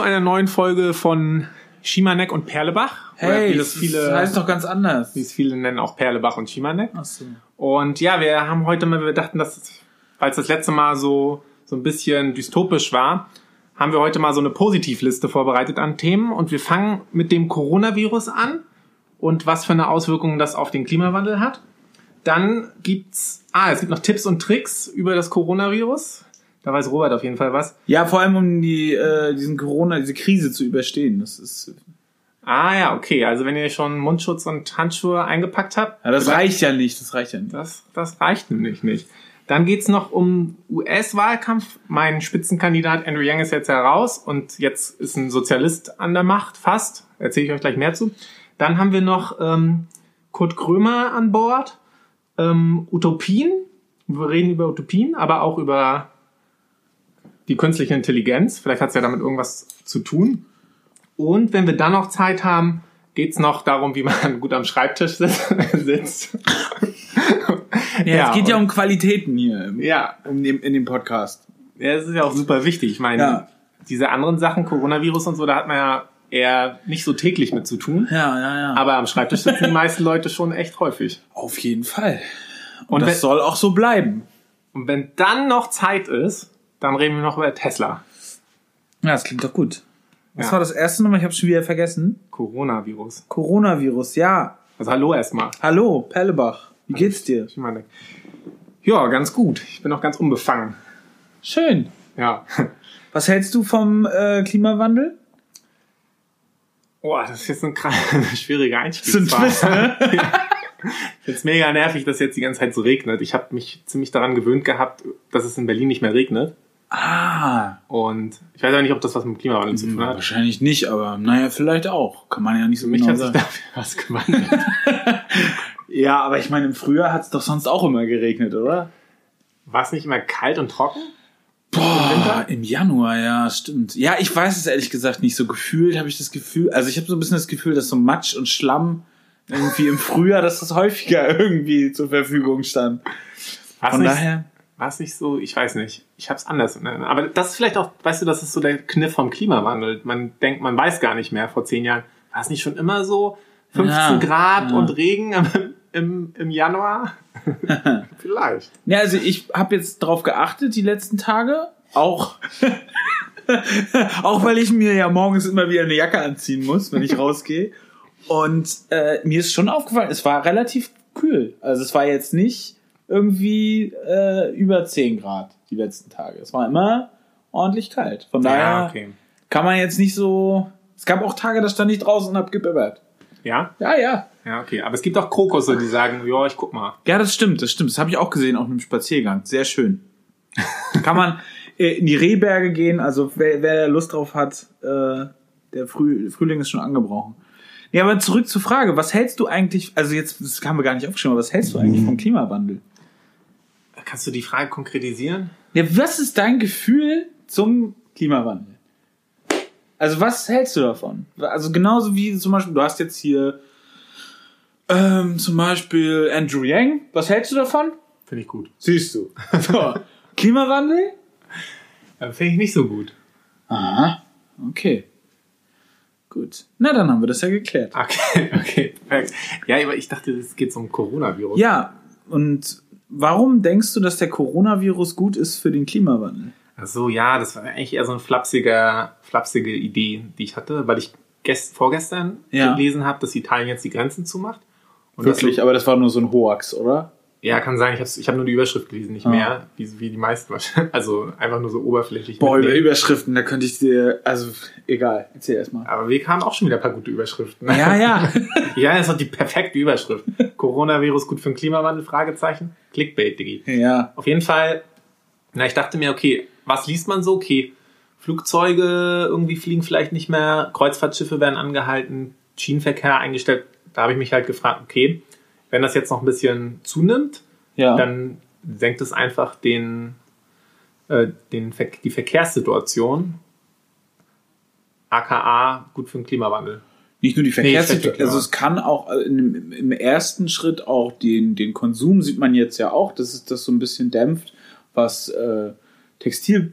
Zu einer neuen Folge von Schimanek und Perlebach. Hey, das, das heißt doch ganz anders. Wie es viele nennen, auch Perlebach und Schimanek. Ach so. Und ja, wir haben heute mal, wir dachten, dass, weil es das letzte Mal so, so ein bisschen dystopisch war, haben wir heute mal so eine Positivliste vorbereitet an Themen und wir fangen mit dem Coronavirus an und was für eine Auswirkung das auf den Klimawandel hat. Dann gibt's, ah, es gibt noch Tipps und Tricks über das Coronavirus. Da weiß Robert auf jeden Fall was. Ja, vor allem um die, äh, diesen Corona, diese Krise zu überstehen. Das ist, Ah ja, okay. Also wenn ihr schon Mundschutz und Handschuhe eingepackt habt, ja, das reicht ja nicht, das reicht ja nicht. das, das reicht nämlich nicht. Dann geht's noch um US-Wahlkampf. Mein Spitzenkandidat Andrew Yang ist jetzt heraus und jetzt ist ein Sozialist an der Macht, fast. Erzähle ich euch gleich mehr zu. Dann haben wir noch ähm, Kurt Krömer an Bord. Ähm, Utopien. Wir reden über Utopien, aber auch über die künstliche Intelligenz. Vielleicht hat's ja damit irgendwas zu tun. Und wenn wir dann noch Zeit haben, geht's noch darum, wie man gut am Schreibtisch sitzt. Ja, es geht ja um Qualitäten hier ja, um dem, in dem Podcast. Ja, das ist ja auch super wichtig. Ich meine, Ja. diese anderen Sachen, Coronavirus und so, da hat man ja eher nicht so täglich mit zu tun. Ja, ja, ja. Aber am Schreibtisch sitzen die meisten Leute schon echt häufig. Auf jeden Fall. Und, Und das wenn- soll auch so bleiben. Und wenn dann noch Zeit ist, dann reden wir noch über Tesla. Ja, das klingt doch gut. Was Ja. war das erste nochmal? Ich habe schon wieder vergessen. Coronavirus. Coronavirus, ja. Also hallo erstmal. Hallo, Perlebach. Wie geht's dir? Ich meine, ja, ganz gut. Ich bin auch ganz unbefangen. Schön. Ja. Was hältst du vom äh, Klimawandel? Boah, das ist jetzt ein schwieriger Einstieg. So ein Twist, ne? Ich find's mega nervig, dass jetzt die ganze Zeit so regnet. Ich habe mich ziemlich daran gewöhnt gehabt, dass es in Berlin nicht mehr regnet. Ah, Und ich weiß auch nicht, ob das was mit Klimawandel zu tun hat. wahrscheinlich nicht, aber naja, vielleicht auch. Kann man ja nicht so Für mich genau hat sich sagen. dafür was gewandelt. Ja, aber ich meine, im Frühjahr hat es doch sonst auch immer geregnet, oder? War es nicht immer kalt und trocken? Boah, im Januar, ja, stimmt. Ja, ich weiß es ehrlich gesagt nicht. So gefühlt habe ich das Gefühl, also ich habe so ein bisschen das Gefühl, dass so Matsch und Schlamm irgendwie im Frühjahr, dass das häufiger irgendwie zur Verfügung stand. War's Von nicht, daher, War's nicht so, ich weiß nicht. Ich hab's anders. Ne? Aber das ist vielleicht auch, weißt du, das ist so der Kniff vom Klimawandel. Man denkt, man weiß gar nicht mehr vor zehn Jahren. War es nicht schon immer so? 15 Ja, Grad ja. und Regen im, im, im Januar? vielleicht. ja, also ich habe jetzt drauf geachtet die letzten Tage, auch auch weil ich mir ja morgens immer wieder eine Jacke anziehen muss, wenn ich rausgehe. Und äh, mir ist schon aufgefallen, es war relativ kühl. Also es war jetzt nicht irgendwie äh, über 10 Grad die letzten Tage. Es war immer ordentlich kalt. Von daher Ja, okay. kann man jetzt nicht so. Es gab auch Tage, da stand ich draußen und hab gebibbert. Ja? Ja, ja. Ja, okay. Aber es gibt auch Krokusse, die sagen, ja, ich guck mal. Ja, das stimmt, das stimmt. Das habe ich auch gesehen auf einem Spaziergang. Sehr schön. Kann man äh, in die Rehberge gehen, also wer, wer Lust drauf hat, äh, der Früh, Frühling ist schon angebrochen. Ja, aber zurück zur Frage, was hältst du eigentlich, also jetzt, das haben wir gar nicht aufgeschrieben, aber was hältst du eigentlich vom Klimawandel? Kannst du die Frage konkretisieren? Ja, was ist dein Gefühl zum Klimawandel? Also was hältst du davon? Also genauso wie zum Beispiel, du hast jetzt hier ähm, zum Beispiel Andrew Yang. Was hältst du davon? Finde ich gut. Siehst du. So. Klimawandel? Äh, Finde ich nicht so gut. Aha. Okay. Gut. Na, dann haben wir das ja geklärt. Okay, okay. Ja, aber ich dachte, es geht um Coronavirus. Ja, und warum denkst du, dass der Coronavirus gut ist für den Klimawandel? Ach so, ja, das war eigentlich eher so eine flapsige, flapsige Idee, die ich hatte, weil ich gest vorgestern Ja. gelesen habe, dass Italien jetzt die Grenzen zumacht. Und das Wirklich, aber das war nur so ein Hoax, oder? Ja, kann sein. Ich habe ich hab nur die Überschrift gelesen, nicht Ah. mehr, wie, wie die meisten wahrscheinlich. Also einfach nur so oberflächlich. Boah, über. Überschriften, da könnte ich dir, also egal, erzähl erstmal. Aber wir kamen auch schon wieder ein paar gute Überschriften. Ja, ja. ja, das ist doch die perfekte Überschrift. Coronavirus gut für den Klimawandel? Fragezeichen. Clickbait, Diggi. ja. Auf jeden Fall, na, ich dachte mir, okay, was liest man so? Okay, Flugzeuge irgendwie fliegen vielleicht nicht mehr, Kreuzfahrtschiffe werden angehalten, Schienenverkehr eingestellt. Da habe ich mich halt gefragt, okay, wenn das jetzt noch ein bisschen zunimmt, Ja. dann senkt es einfach den, äh, den, Ver- die Verkehrssituation, aka gut für den Klimawandel. Nicht nur die Verkehrssituation, Verkehr. also es kann auch äh, im, im ersten Schritt auch den, den Konsum sieht man jetzt ja auch, dass es das so ein bisschen dämpft, was äh, Textil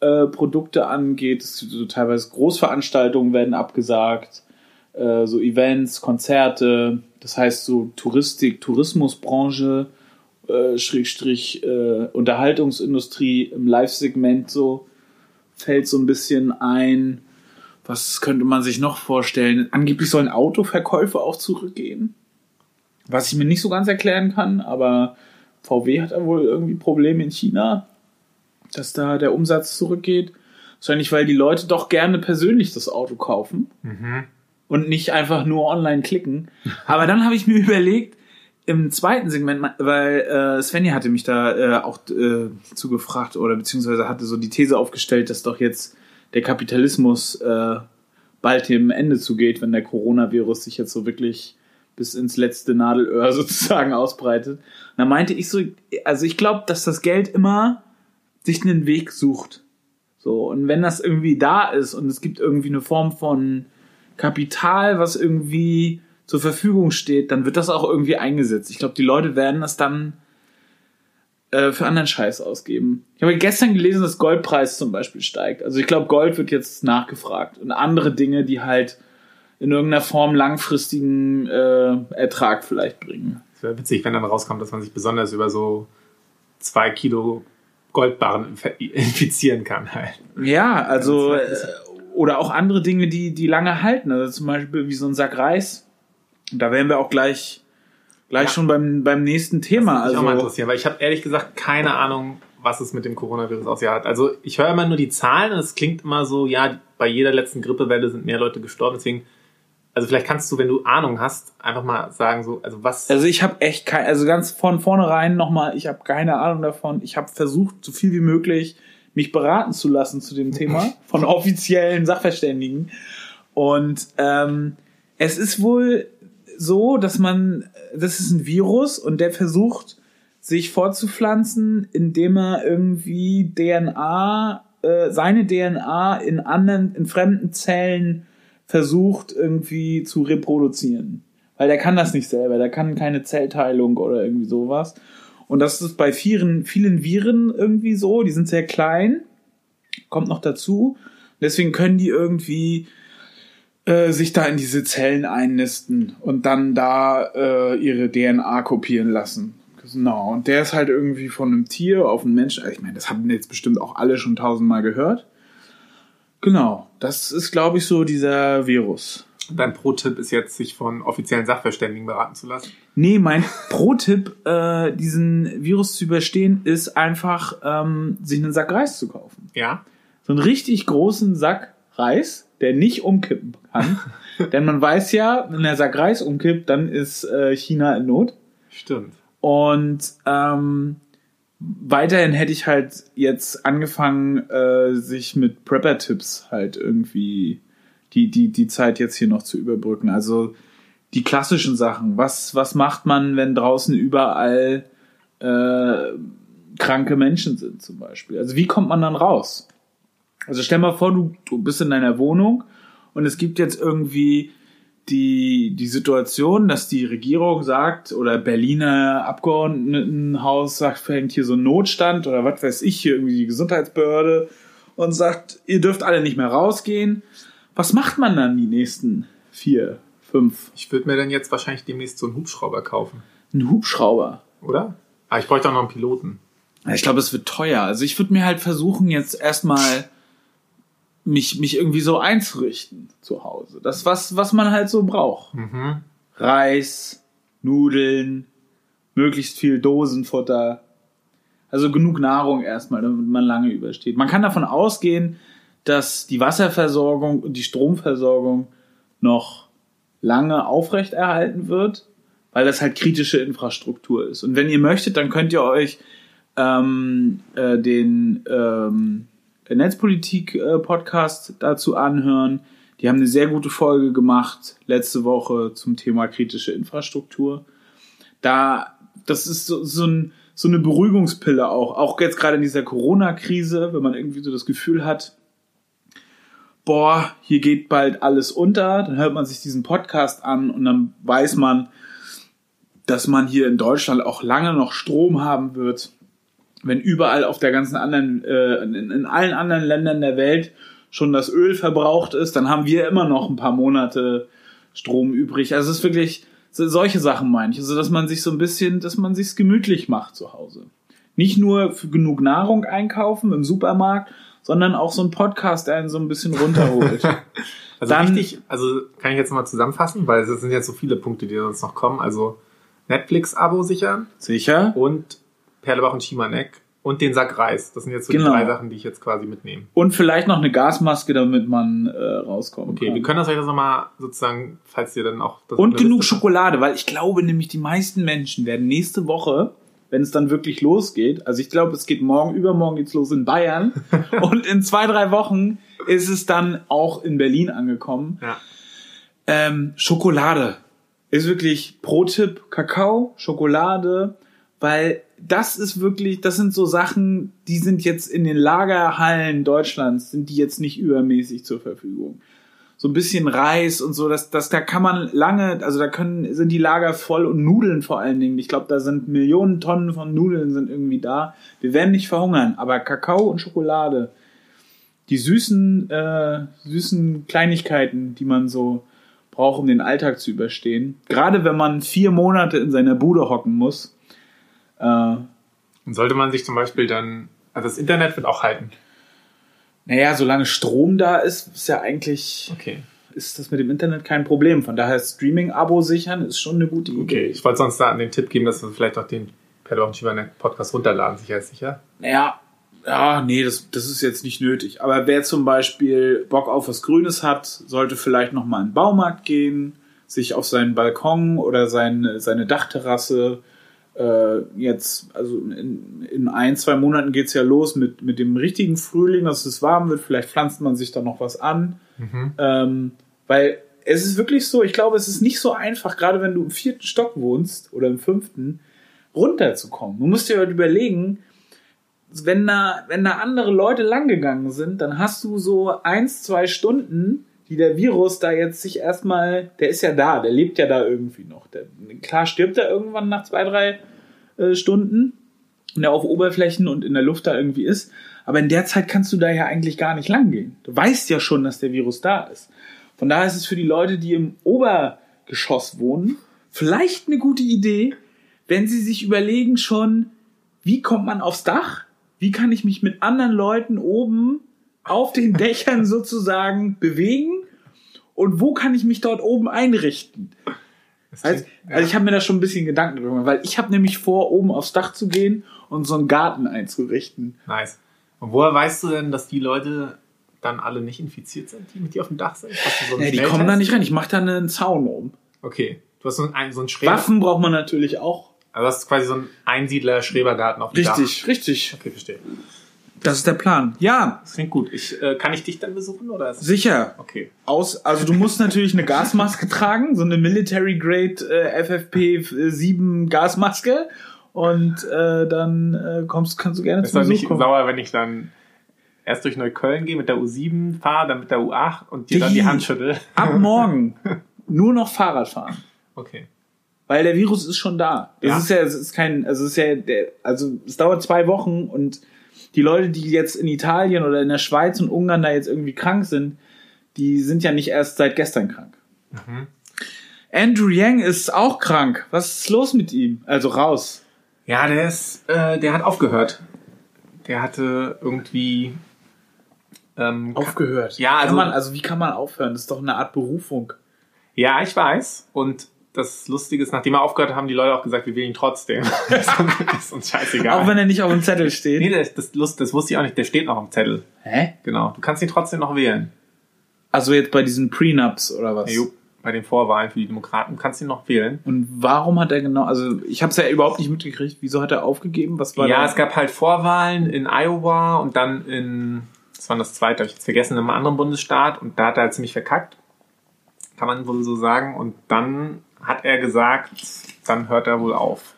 äh, Produkte angeht. Es, so teilweise Großveranstaltungen werden abgesagt, äh, so Events, Konzerte. Das heißt so Touristik, Tourismusbranche, äh, Schrägstrich äh, Unterhaltungsindustrie im Live-Segment so fällt so ein bisschen ein. Was könnte man sich noch vorstellen? Angeblich sollen Autoverkäufe auch zurückgehen. Was ich mir nicht so ganz erklären kann, aber VW hat ja wohl irgendwie Probleme in China, dass da der Umsatz zurückgeht. Wahrscheinlich, weil die Leute doch gerne persönlich das Auto kaufen Mhm. Und nicht einfach nur online klicken. Aber dann habe ich mir überlegt, im zweiten Segment, weil äh, Svenja hatte mich da äh, auch äh, zugefragt oder beziehungsweise hatte so die These aufgestellt, dass doch jetzt der Kapitalismus äh, bald dem Ende zugeht, wenn der Coronavirus sich jetzt so wirklich bis ins letzte Nadelöhr sozusagen ausbreitet. Und da meinte ich so, also ich glaube, dass das Geld immer sich einen Weg sucht. So, und wenn das irgendwie da ist und es gibt irgendwie eine Form von Kapital, was irgendwie zur Verfügung steht, dann wird das auch irgendwie eingesetzt. Ich glaube, die Leute werden das dann äh, für anderen Scheiß ausgeben. Ich habe gestern gelesen, dass Goldpreis zum Beispiel steigt. Also ich glaube, Gold wird jetzt nachgefragt und andere Dinge, die halt in irgendeiner Form langfristigen äh, Ertrag vielleicht bringen. Es wäre witzig, wenn dann rauskommt, dass man sich besonders über so zwei Kilo Goldbarren inf- infizieren kann halt. Ja, also Oder auch andere Dinge, die die lange halten. Also zum Beispiel wie so ein Sack Reis. Da wären wir auch gleich gleich Ja. schon beim beim nächsten Thema. Das mich auch mal Also interessieren, weil ich habe ehrlich gesagt keine Ahnung, was es mit dem Coronavirus auf sich hat. Also ich höre immer nur die Zahlen und es klingt immer so, ja, bei jeder letzten Grippewelle sind mehr Leute gestorben. Deswegen, also vielleicht kannst du, wenn du Ahnung hast, einfach mal sagen, so, also was. Also ich habe echt kein, also ganz von vornherein nochmal, ich habe keine Ahnung davon. Ich habe versucht, so viel wie möglich mich beraten zu lassen zu dem Thema von offiziellen Sachverständigen. Und ähm, es ist wohl so, dass man, das ist ein Virus und der versucht, sich fortzupflanzen, indem er irgendwie DNA, äh, seine DNA in anderen, in fremden Zellen versucht irgendwie zu reproduzieren. Weil der kann das nicht selber, der kann keine Zellteilung oder irgendwie sowas. Und das ist bei vielen, vielen Viren irgendwie so, die sind sehr klein, kommt noch dazu. Deswegen können die irgendwie äh, sich da in diese Zellen einnisten und dann da äh, ihre DNA kopieren lassen. Genau, und der ist halt irgendwie von einem Tier auf einen Menschen. Ich meine, das haben jetzt bestimmt auch alle schon tausendmal gehört. Genau, das ist, glaube ich, so dieser Virus. Dein Pro-Tipp ist jetzt, sich von offiziellen Sachverständigen beraten zu lassen. Nee, mein Pro-Tipp, äh, diesen Virus zu überstehen, ist einfach, ähm, sich einen Sack Reis zu kaufen. Ja. So einen richtig großen Sack Reis, der nicht umkippen kann. Denn man weiß ja, wenn der Sack Reis umkippt, dann ist äh, China in Not. Stimmt. Und ähm, weiterhin hätte ich halt jetzt angefangen, äh, sich mit Prepper-Tipps halt irgendwie die, die, die Zeit jetzt hier noch zu überbrücken. Also die klassischen Sachen. Was, was macht man, wenn draußen überall äh, kranke Menschen sind zum Beispiel? Also wie kommt man dann raus? Also stell mal vor, du, du bist in deiner Wohnung und es gibt jetzt irgendwie die, die Situation, dass die Regierung sagt oder Berliner Abgeordnetenhaus sagt, fängt hier so ein Notstand oder was weiß ich, hier irgendwie die Gesundheitsbehörde und sagt, ihr dürft alle nicht mehr rausgehen. Was macht man dann die nächsten vier, fünf? Ich würde mir dann jetzt wahrscheinlich demnächst so einen Hubschrauber kaufen, Ein Hubschrauber. oder? Ah, ich bräuchte auch noch einen Piloten. Ja, Ich glaube, es wird teuer. Also ich würde mir halt versuchen, jetzt erstmal mich, mich irgendwie so einzurichten zu Hause. Das, was, was man halt so braucht. Mhm. Reis, Nudeln, möglichst viel Dosenfutter. Also genug Nahrung erstmal, damit man lange übersteht. Man kann davon ausgehen, dass die Wasserversorgung und die Stromversorgung noch lange aufrechterhalten wird, weil das halt kritische Infrastruktur ist. Und wenn ihr möchtet, dann könnt ihr euch ähm, äh, den ähm, Netzpolitik-Podcast dazu anhören. Die haben eine sehr gute Folge gemacht letzte Woche zum Thema kritische Infrastruktur. Da, das ist so, so, ein, so eine Beruhigungspille auch. Auch jetzt gerade in dieser Corona-Krise, wenn man irgendwie so das Gefühl hat, boah, hier geht bald alles unter, dann hört man sich diesen Podcast an und dann weiß man, dass man hier in Deutschland auch lange noch Strom haben wird, wenn überall auf der ganzen anderen, äh, in, in allen anderen Ländern der Welt schon das Öl verbraucht ist, dann haben wir immer noch ein paar Monate Strom übrig. Also es ist wirklich so, solche Sachen meine ich, also dass man sich so ein bisschen, dass man sich's gemütlich macht zu Hause. Nicht nur für genug Nahrung einkaufen im Supermarkt, sondern auch so ein Podcast, der einen so ein bisschen runterholt. Also Dann- richtig, also kann ich jetzt mal zusammenfassen, weil es sind jetzt so viele Punkte, die sonst noch kommen. Also Netflix-Abo sichern Sicher? und Perlebach und Schimanek und den Sack Reis. Das sind jetzt so Genau. die drei Sachen, die ich jetzt quasi mitnehme. Und vielleicht noch eine Gasmaske, damit man äh, rauskommt. Okay, wir können das euch das nochmal sozusagen, falls ihr dann auch... Und genug Liste. Schokolade, weil ich glaube nämlich, die meisten Menschen werden nächste Woche, wenn es dann wirklich losgeht, also ich glaube, es geht morgen, übermorgen geht's los in Bayern und in zwei, drei Wochen ist es dann auch in Berlin angekommen. Ja. Ähm, Schokolade ist wirklich Pro-Tipp Kakao, Schokolade, weil das ist wirklich, das sind so Sachen, die sind jetzt in den Lagerhallen Deutschlands, sind die jetzt nicht übermäßig zur Verfügung. So ein bisschen Reis und so, das, das, da kann man lange, also da können, sind die Lager voll und Nudeln vor allen Dingen. Ich glaube, da sind Millionen Tonnen von Nudeln sind irgendwie da. Wir werden nicht verhungern, aber Kakao und Schokolade, die süßen, äh, süßen Kleinigkeiten, die man so braucht, um den Alltag zu überstehen. Gerade wenn man vier Monate in seiner Bude hocken muss. Äh, Und sollte man sich zum Beispiel dann... Also das Internet wird auch halten. Naja, solange Strom da ist, ist ja eigentlich, Okay. ist das mit dem Internet kein Problem. Von daher Streaming-Abo sichern ist schon eine gute Idee. Okay, ich wollte sonst da den Tipp geben, dass wir vielleicht auch den Perlebach und Schimanek Podcast runterladen, sicher ist sicher. Naja, ja, nee, das, das ist jetzt nicht nötig. Aber wer zum Beispiel Bock auf was Grünes hat, sollte vielleicht noch mal in den Baumarkt gehen, sich auf seinen Balkon oder seine, seine Dachterrasse äh, jetzt, also in, in ein, zwei Monaten geht's ja los mit, mit dem richtigen Frühling, dass es warm wird. Vielleicht pflanzt man sich da noch was an. Ähm, weil es ist wirklich so, ich glaube, es ist nicht so einfach, gerade wenn du im vierten Stock wohnst oder im fünften, runterzukommen. Du musst dir halt überlegen, wenn da, wenn da andere Leute langgegangen sind, dann hast du so eins, zwei Stunden, die der Virus da jetzt sich erstmal, der ist ja da, der lebt ja da irgendwie noch. Der, klar stirbt er irgendwann nach zwei, drei äh, Stunden, wenn er auf Oberflächen und in der Luft da irgendwie ist. Aber in der Zeit kannst du da ja eigentlich gar nicht lang gehen. Du weißt ja schon, dass der Virus da ist. Von daher ist es für die Leute, die im Obergeschoss wohnen, vielleicht eine gute Idee, wenn sie sich überlegen schon, wie kommt man aufs Dach? Wie kann ich mich mit anderen Leuten oben auf den Dächern sozusagen bewegen? Und wo kann ich mich dort oben einrichten? Also, also ich habe mir da schon ein bisschen Gedanken drüber, gemacht, weil ich habe nämlich vor, oben aufs Dach zu gehen und so einen Garten einzurichten. Nice. Und woher weißt du denn, dass die Leute dann alle nicht infiziert sind, die mit dir auf dem Dach sind? So Ja, die kommen da nicht rein. Ich mache da einen Zaun um. Okay. Du hast so einen, so einen Schreber. Waffen braucht man natürlich auch. Also das ist quasi so ein Einsiedler-Schrebergarten auf dem Dach. Richtig, richtig. Okay, verstehe. Das ist der Plan. Ja, Das klingt gut. Ich, äh, kann ich dich dann besuchen oder sicher. Okay. Aus, also du musst natürlich eine Gasmaske tragen, so eine Military Grade äh, FFP7 Gasmaske. Und äh, dann äh, kommst, kannst du gerne zu Besuch nicht kommen. sauer, wenn ich dann erst durch Neukölln gehe mit der U7 fahre, dann mit der U8 und dir dann die Die- Hand schüttel. Ab morgen nur noch Fahrrad fahren. Okay. Weil der Virus ist schon da. Das Ja. ist ja, es ist kein, also es ist ja, der, also es dauert zwei Wochen und die Leute, die jetzt in Italien oder in der Schweiz und Ungarn da jetzt irgendwie krank sind, die sind ja nicht erst seit gestern krank. Mhm. Andrew Yang ist auch krank. Was ist los mit ihm? Also raus. Ja, der ist, äh, der hat aufgehört. Der hatte irgendwie ähm, Aufgehört. Ja, also- kann man, also wie kann man aufhören? Das ist doch eine Art Berufung. Ja, ich weiß. Und das Lustige ist, nachdem er aufgehört hat, haben die Leute auch gesagt, wir wählen ihn trotzdem. ist uns- scheißegal. Auch wenn er nicht auf dem Zettel steht. nee, das, das, Lust, das wusste ich auch nicht. Der steht noch am Zettel. Hä? Genau. Du kannst ihn trotzdem noch wählen. Also jetzt bei diesen Prenups oder was? Ja, jo, bei den Vorwahlen für die Demokraten kannst du ihn noch wählen. Und warum hat er genau, also ich habe es ja überhaupt nicht mitgekriegt. Wieso hat er aufgegeben? Was war ja, da? es gab halt Vorwahlen in Iowa und dann in, das war das zweite, hab ich jetzt vergessen, in einem anderen Bundesstaat und da hat er halt ziemlich verkackt. Kann man wohl so sagen. Und dann hat er gesagt, dann hört er wohl auf.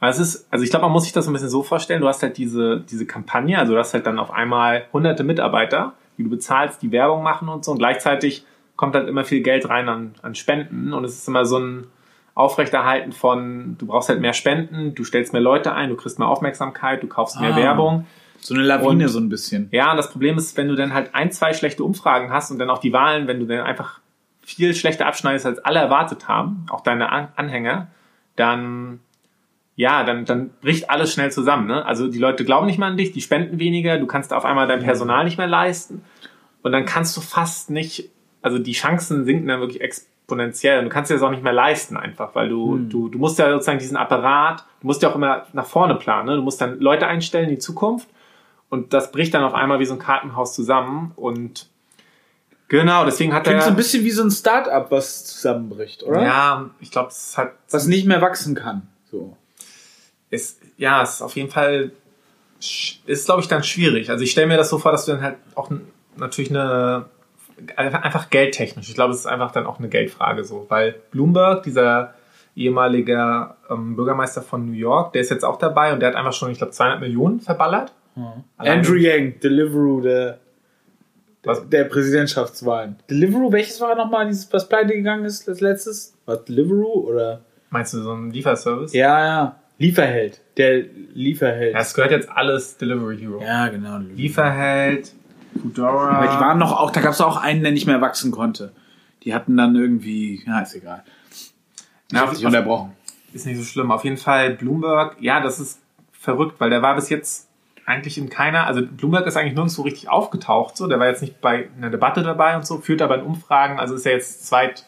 Es ist, also ich glaube, man muss sich das ein bisschen so vorstellen, du hast halt diese, diese Kampagne, also du hast halt dann auf einmal hunderte Mitarbeiter, die du bezahlst, die Werbung machen und so und gleichzeitig kommt halt immer viel Geld rein an, an Spenden und es ist immer so ein Aufrechterhalten von, du brauchst halt mehr Spenden, du stellst mehr Leute ein, du kriegst mehr Aufmerksamkeit, du kaufst mehr Ah. Werbung. So eine Lawine Und- so ein bisschen. Ja, und das Problem ist, wenn du dann halt ein, zwei schlechte Umfragen hast und dann auch die Wahlen, wenn du dann einfach viel schlechter abschneidest, als alle erwartet haben, auch deine An Anhänger, dann, ja, dann, dann bricht alles schnell zusammen. Ne? Also die Leute glauben nicht mehr an dich, die spenden weniger, du kannst auf einmal dein Personal nicht mehr leisten und dann kannst du fast nicht, also die Chancen sinken dann wirklich exponentiell und du kannst dir das auch nicht mehr leisten einfach, weil du, du, du musst ja sozusagen diesen Apparat, du musst ja auch immer nach vorne planen, ne? du musst dann Leute einstellen in die Zukunft und das bricht dann auf einmal wie so ein Kartenhaus zusammen und genau, deswegen hat Klingt er so ein bisschen wie so ein Start-up, was zusammenbricht, oder? ja, ich glaube, es hat Was nicht mehr wachsen kann. So. ist, ja, ist auf jeden Fall, ist glaube ich dann schwierig. Also ich stelle mir das so vor, dass du dann halt auch natürlich eine, einfach geldtechnisch. Ich glaube, es ist einfach dann auch eine Geldfrage so, weil Bloomberg, dieser ehemalige ähm, Bürgermeister von New York, der ist jetzt auch dabei und der hat einfach schon, ich glaube, 200 Millionen verballert. Alleine- Andrew Yang, Deliveroo der, Was? der Präsidentschaftswahlen. Deliveroo, welches war nochmal, dieses, was pleite gegangen ist als letztes? War Deliveroo oder? Meinst du so einen Lieferservice? Ja, ja. Lieferheld. Der Lieferheld. Ja, es gehört jetzt alles Delivery Hero. Ja, genau. Lieferheld, Foodora. Aber die waren noch auch, da gab es auch einen, der nicht mehr wachsen konnte. Die hatten dann irgendwie, ja, ist egal. Ich Na, dich unterbrochen. Ist nicht so schlimm. Auf jeden Fall Bloomberg, ja, das ist verrückt, weil der war bis jetzt eigentlich in keiner, also Bloomberg ist eigentlich nirgendwo richtig aufgetaucht, so, der war jetzt nicht bei einer Debatte dabei und so, führt aber in Umfragen, also ist er jetzt zweit,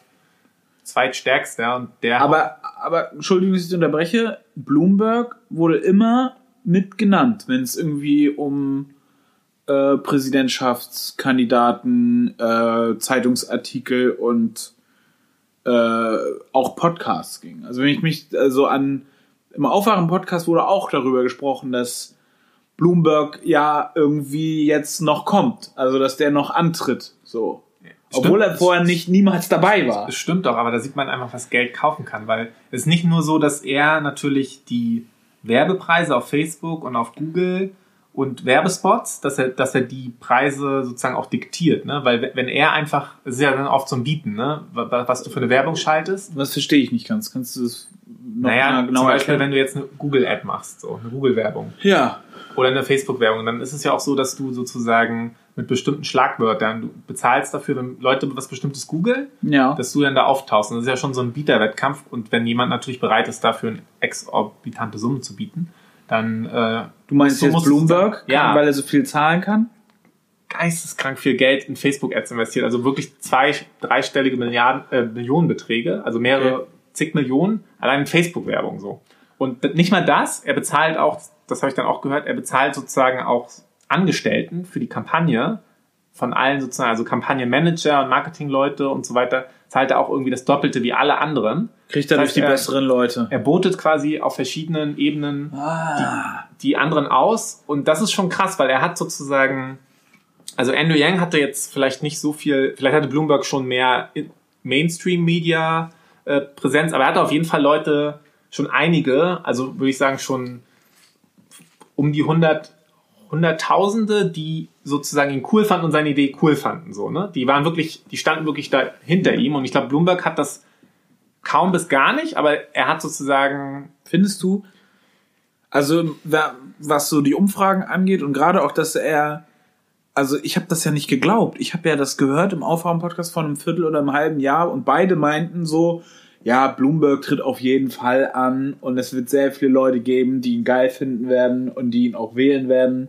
zweitstärkster und der Aber, aber, Entschuldigung, dass ich unterbreche. Bloomberg wurde immer mit genannt, wenn es irgendwie um äh, Präsidentschaftskandidaten, äh, Zeitungsartikel und äh, auch Podcasts ging. Also wenn ich mich also an im Aufwachen-Podcast wurde auch darüber gesprochen, dass Bloomberg ja irgendwie jetzt noch kommt, also dass der noch antritt, so. Stimmt. Obwohl er vorher nicht niemals dabei war. Das stimmt doch, aber da sieht man einfach, was Geld kaufen kann, weil es ist nicht nur so, dass er natürlich die Werbepreise auf Facebook und auf Google und Werbespots, dass er, dass er die Preise sozusagen auch diktiert, ne? Weil wenn er einfach, es ist ja dann oft ein Bieten, ne? wa- Was du für eine Werbung schaltest. Was verstehe ich nicht ganz. Kannst du das noch Naja, mal zum Beispiel, erklären? wenn du jetzt eine Google-Ad machst, so eine Google-Werbung Ja. oder eine Facebook-Werbung, dann ist es ja auch so, dass du sozusagen mit bestimmten Schlagwörtern, du bezahlst dafür, wenn Leute was Bestimmtes googeln, Ja. dass du dann da auftauchst. Und das ist ja schon so ein Bieterwettkampf. Und wenn jemand natürlich bereit ist, dafür eine exorbitante Summe zu bieten, dann äh, du meinst so jetzt Bloomberg, du- ja. weil er so viel zahlen kann? geisteskrank viel Geld in Facebook-Ads investiert. Also wirklich zwei, dreistellige Milliarden, äh, Millionenbeträge, also mehrere Okay. zig Millionen, allein in Facebook-Werbung so. Und nicht mal das, er bezahlt auch, das habe ich dann auch gehört, er bezahlt sozusagen auch Angestellten für die Kampagne von allen sozusagen, also Kampagnenmanager und Marketingleute und so weiter, zahlt er auch irgendwie das Doppelte wie alle anderen. Kriegt er Das durch die heißt, er- besseren Leute. Er botet quasi auf verschiedenen Ebenen Ah. die anderen aus. Und das ist schon krass, weil er hat sozusagen, also Andrew Yang hatte jetzt vielleicht nicht so viel, vielleicht hatte Bloomberg schon mehr Mainstream-Media-Präsenz, aber er hatte auf jeden Fall Leute, schon einige, also würde ich sagen schon um die 100, Hunderttausende, die sozusagen ihn cool fanden und seine Idee cool fanden, so, ne? Die waren wirklich, die standen wirklich da hinter ihm und ich glaube, Bloomberg hat das kaum bis gar nicht, aber er hat sozusagen Findest du? Also, wa- was so die Umfragen angeht und gerade auch, dass er, also ich habe das ja nicht geglaubt. Ich habe ja das gehört im Aufwachen-Podcast von einem Viertel oder einem halben Jahr und beide meinten so, ja, Bloomberg tritt auf jeden Fall an und es wird sehr viele Leute geben, die ihn geil finden werden und die ihn auch wählen werden.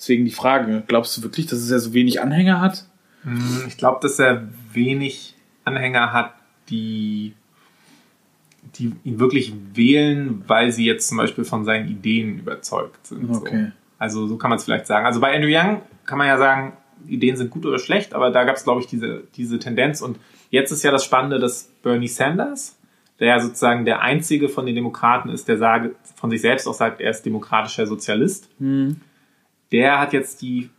Deswegen die Frage, glaubst du wirklich, dass er so wenig Anhänger hat? Hm, Ich glaube, dass er wenig Anhänger hat, die, die ihn wirklich wählen, weil sie jetzt zum Beispiel von seinen Ideen überzeugt sind. Okay. So. Also so kann man es vielleicht sagen. Also bei Andrew Young kann man ja sagen, Ideen sind gut oder schlecht, aber da gab es, glaube ich, diese, diese Tendenz. Und jetzt ist ja das Spannende, dass Bernie Sanders, der ja sozusagen der einzige von den Demokraten ist, der sage, von sich selbst auch sagt, er ist demokratischer Sozialist, der hat jetzt die,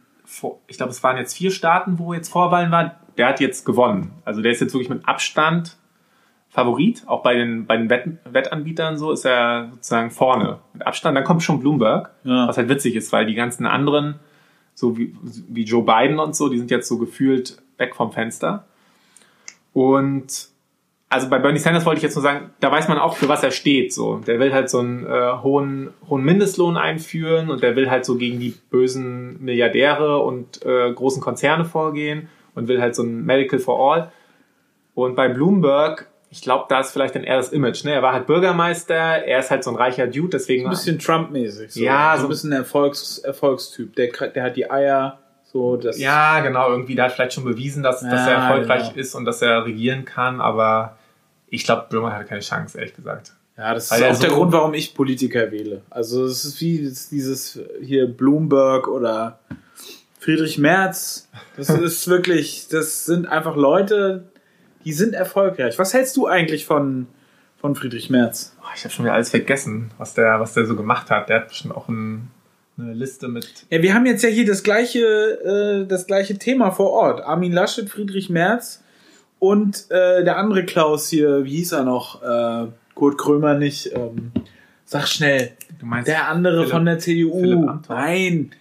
ich glaube, es waren jetzt vier Staaten, wo jetzt Vorwahlen war, der hat jetzt gewonnen. Also der ist jetzt wirklich mit Abstand Favorit, auch bei den, bei den Wett, Wettanbietern so ist er sozusagen vorne. Mit Abstand, dann kommt schon Bloomberg, Ja. was halt witzig ist, weil die ganzen anderen, so wie, wie Joe Biden und so, die sind jetzt so gefühlt weg vom Fenster. Und also bei Bernie Sanders wollte ich jetzt nur sagen, da weiß man auch, für was er steht. So, der will halt so einen äh, hohen, hohen Mindestlohn einführen und der will halt so gegen die bösen Milliardäre und äh, großen Konzerne vorgehen und will halt so ein Medical for All. Und bei Bloomberg, ich glaube, da ist vielleicht dann eher das Image. Ne? Er war halt Bürgermeister, er ist halt so ein reicher Dude, deswegen. Ein bisschen Trump-mäßig. So. Ja, so ein bisschen Erfolgs Erfolgstyp. Der, der hat die Eier, so das. Ja, genau, irgendwie, da hat vielleicht schon bewiesen, dass, dass er Ja, erfolgreich genau. ist und dass er regieren kann, aber ich glaube, Bloomberg hatte keine Chance, ehrlich gesagt. Ja, das ist er auch der Grund, warum ich Politiker wähle. Also es ist wie dieses hier Bloomberg oder Friedrich Merz. Das ist wirklich, das sind einfach Leute, die sind erfolgreich. Was hältst du eigentlich von, von Friedrich Merz? Oh, ich habe schon wieder alles vergessen, was der, was der so gemacht hat. Der hat bestimmt auch ein, eine Liste mit. Ja, wir haben jetzt ja hier das gleiche, äh, das gleiche Thema vor Ort. Armin Laschet, Friedrich Merz und äh, der andere Klaus hier, wie hieß er noch? Äh, Kurt Krömer nicht. Ähm, sag schnell. Du meinst Der andere Philipp- von der CDU. Nein.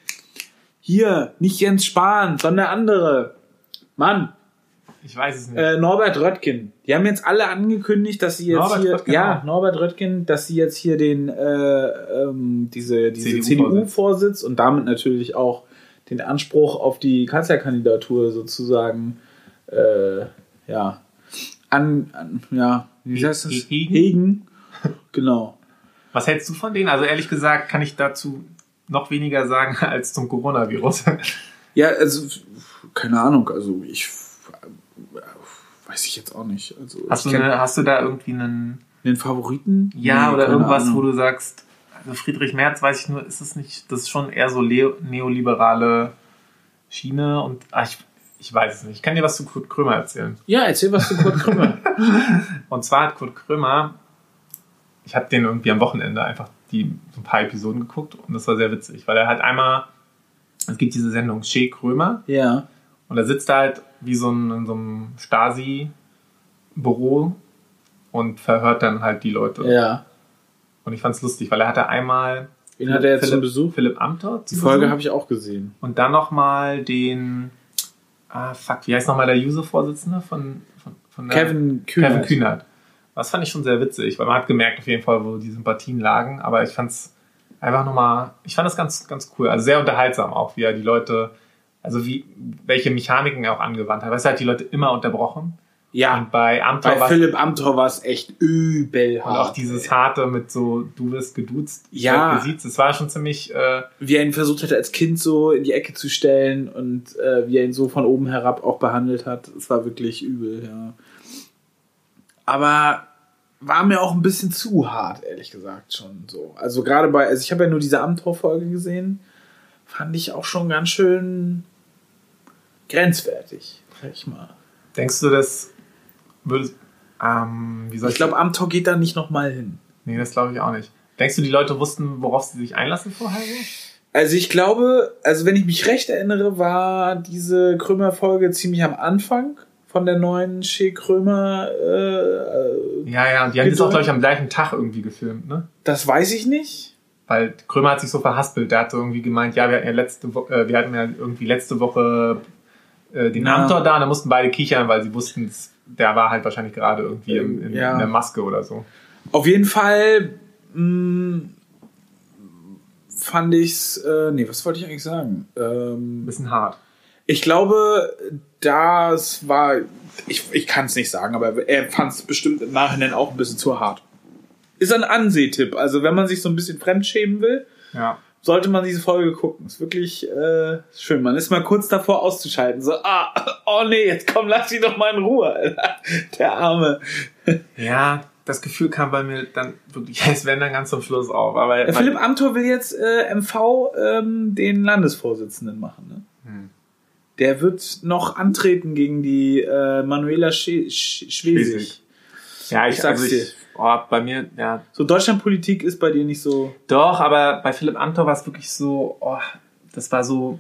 Hier, nicht Jens Spahn, sondern der andere. Mann, Ich weiß es nicht. äh, Norbert Röttgen. Die haben jetzt alle angekündigt, dass sie jetzt Norbert hier, Röttgen ja, auch. Norbert Röttgen, dass sie jetzt hier den, äh, ähm, diese, diese CDU-Vorsitz. CDU-Vorsitz und damit natürlich auch den Anspruch auf die Kanzlerkandidatur sozusagen, äh, ja, an, an ja, wie heißt das? Hegen? Hegen. Genau. Was hältst du von denen? Also ehrlich gesagt kann ich dazu noch weniger sagen als zum Coronavirus. Ja, also, keine Ahnung, also ich weiß ich jetzt auch nicht. Also, Hast du, eine, hast du da irgendwie einen, den Favoriten? ja, Nee, oder irgendwas, Ahnung. wo du sagst, also Friedrich Merz weiß ich nur, ist es nicht, das ist schon eher so neoliberale Schiene und ach, ich, ich weiß es nicht. Ich kann dir was zu Kurt Krömer erzählen. Ja, erzähl was zu Kurt Krümmer. Und zwar hat Kurt Krömer, ich habe den irgendwie am Wochenende einfach die so ein paar Episoden geguckt und das war sehr witzig, weil er halt einmal, es gibt diese Sendung Che Krömer ja. und da sitzt er halt wie so ein, in so einem Stasi-Büro und verhört dann halt die Leute. Ja. Und ich fand's lustig, weil er hatte einmal Wen hat er jetzt Philipp, zum Besuch? Philipp Amthor Die Folge habe ich auch gesehen. Und dann nochmal den, ah fuck, wie heißt nochmal der User-Vorsitzende von, von, von Kevin Kühnert. Kevin Kühnert. Das fand ich schon sehr witzig, weil man hat gemerkt auf jeden Fall, wo die Sympathien lagen, aber ich fand's einfach nochmal, ich fand das ganz, ganz cool. Also sehr unterhaltsam auch, wie er die Leute, also wie, welche Mechaniken er auch angewandt hat. Du, er hat die Leute immer unterbrochen. Ja. Und bei Amthor Bei Philipp Amthor war es echt übel und hart. auch dieses harte mit so, du wirst geduzt, ich Ja. werd gesiezt. Das war schon ziemlich, äh, wie er ihn versucht hat, als Kind so in die Ecke zu stellen und äh, wie er ihn so von oben herab auch behandelt hat. Es war wirklich übel, ja. Aber war mir auch ein bisschen zu hart, ehrlich gesagt, schon so. Also gerade bei, also ich habe ja nur diese Amtor-Folge gesehen, fand ich auch schon ganz schön grenzwertig, sag ich mal. denkst du, das würde, ähm, wie soll Ich glaube, Amtor geht da nicht nochmal hin. Nee, das glaube ich auch nicht. Denkst du, die Leute wussten, worauf sie sich einlassen vorher? so? Also ich glaube, also wenn ich mich recht erinnere, war diese Krömer-Folge ziemlich am Anfang von der neuen Shea Krömer. Äh, Ja, ja, und die haben das auch, glaube ich, am gleichen Tag irgendwie gefilmt, ne? das weiß ich nicht. Weil Krömer hat sich so verhaspelt. Der hat so irgendwie gemeint, ja, wir hatten ja letzte Woche, äh, wir hatten ja irgendwie letzte Woche äh, den Ja. Amtor da und da mussten beide kichern, weil sie wussten, dass- der war halt wahrscheinlich gerade irgendwie in, in, Ja. in der Maske oder so. Auf jeden Fall mh, fand ich's. Äh, nee, was wollte ich eigentlich sagen? Ein Ähm, bisschen hart. ich glaube, das war. Ich, ich kann es nicht sagen, aber er fand es bestimmt im Nachhinein auch ein bisschen zu hart. Ist ein Ansehtipp. Also, wenn man sich so ein bisschen fremdschämen will, Ja. Sollte man diese Folge gucken. Ist wirklich äh, schön. Man ist mal kurz davor auszuschalten. So, ah, oh nee, jetzt komm, lass ihn doch mal in Ruhe. Alter. Der Arme. Ja, das Gefühl kam bei mir dann wirklich, es werden dann ganz zum Schluss auf. Aber Der Philipp Amthor will jetzt äh, MV ähm, den Landesvorsitzenden machen. Ne? Hm. Der wird noch antreten gegen die äh, Manuela Sch Sch Schwesig. Schwesig. ja, ich, ich sag's also ich, oh, bei mir, ja, So Deutschlandpolitik ist bei dir nicht so. Doch, aber bei Philipp Amthor war es wirklich so, oh, das war so,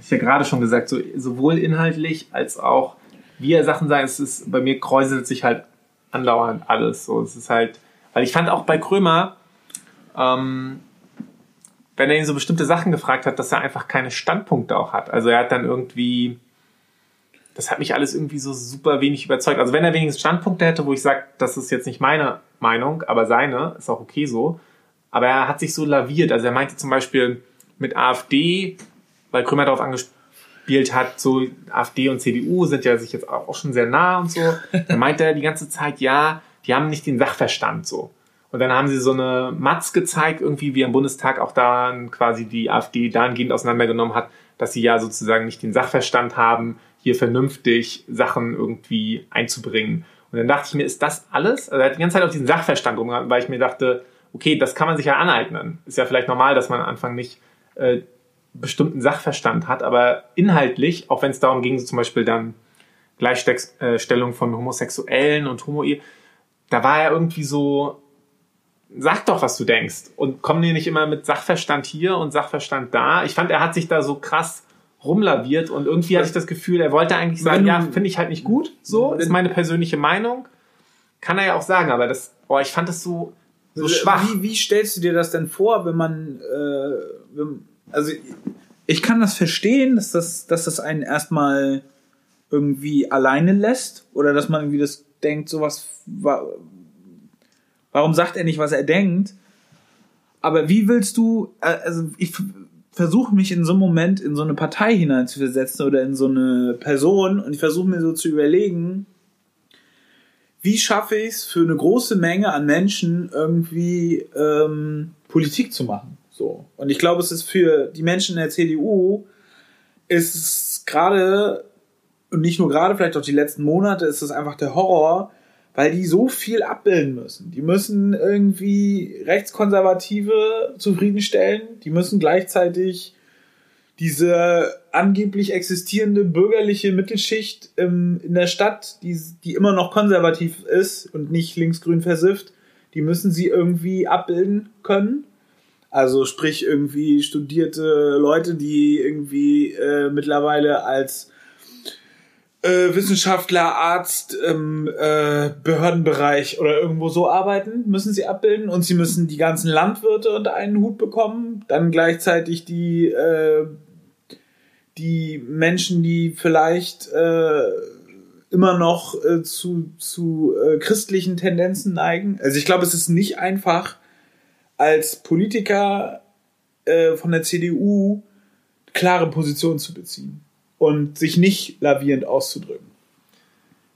ich ja gerade schon gesagt, so, sowohl inhaltlich als auch, wie er Sachen sagt, es ist, bei mir kräuselt sich halt andauernd alles. So, es ist halt, weil ich fand auch bei Krömer, ähm, wenn er ihn so bestimmte Sachen gefragt hat, dass er einfach keine Standpunkte auch hat. Also er hat dann irgendwie, das hat mich alles irgendwie so super wenig überzeugt. Also wenn er wenigstens Standpunkte hätte, wo ich sage, das ist jetzt nicht meine Meinung, aber seine, ist auch okay so. Aber er hat sich so laviert. Also er meinte zum Beispiel mit AfD, weil Krömer darauf angespielt hat, so AfD und CDU sind ja sich jetzt auch schon sehr nah und so. Dann meinte er die ganze Zeit, ja, die haben nicht den Sachverstand so. Und dann haben sie so eine Matz gezeigt, irgendwie wie im Bundestag auch dann quasi die AfD dahingehend auseinandergenommen hat, dass sie ja sozusagen nicht den Sachverstand haben, hier vernünftig Sachen irgendwie einzubringen. Und dann dachte ich mir, ist das alles? Also er hat die ganze Zeit auf diesen Sachverstand rumgerannt, weil ich mir dachte, okay, das kann man sich ja aneignen. Ist ja vielleicht normal, dass man am Anfang nicht äh, bestimmten Sachverstand hat, aber inhaltlich, auch wenn es darum ging, so zum Beispiel dann Gleichstellung von Homosexuellen und homo da war er irgendwie so, sag doch, was du denkst und komm dir nicht immer mit Sachverstand hier und Sachverstand da. Ich fand, er hat sich da so krass rumlaviert und irgendwie hatte ich das Gefühl, er wollte eigentlich sagen, ja, finde ich halt nicht gut, so, ist meine persönliche Meinung. Kann er ja auch sagen, aber das, boah, ich fand das so, so Also, schwach. Wie, wie stellst du dir das denn vor, wenn man, äh, wenn, also ich kann das verstehen, dass das, dass das einen erstmal irgendwie alleine lässt oder dass man irgendwie das denkt, sowas, wa warum sagt er nicht, was er denkt? Aber wie willst du, äh, also ich versuche mich in so einem Moment in so eine Partei hineinzuversetzen oder in so eine Person und ich versuche mir so zu überlegen, wie schaffe ich es für eine große Menge an Menschen irgendwie ähm, Politik zu machen. So. Und ich glaube, es ist für die Menschen in der CDU ist es gerade und nicht nur gerade, vielleicht auch die letzten Monate, ist es einfach der Horror, weil die so viel abbilden müssen. Die müssen irgendwie Rechtskonservative zufriedenstellen, die müssen gleichzeitig diese angeblich existierende bürgerliche Mittelschicht ähm, in der Stadt, die, die immer noch konservativ ist und nicht linksgrün versifft, die müssen sie irgendwie abbilden können. Also sprich irgendwie studierte Leute, die irgendwie äh, mittlerweile als äh, Wissenschaftler, Arzt im äh, Behördenbereich oder irgendwo so arbeiten, müssen sie abbilden und sie müssen die ganzen Landwirte unter einen Hut bekommen, dann gleichzeitig die äh, die Menschen, die vielleicht äh, immer noch äh, zu, zu äh, christlichen Tendenzen neigen. Also ich glaube, es ist nicht einfach, als Politiker von der CDU klare Positionen zu beziehen und sich nicht lavierend auszudrücken.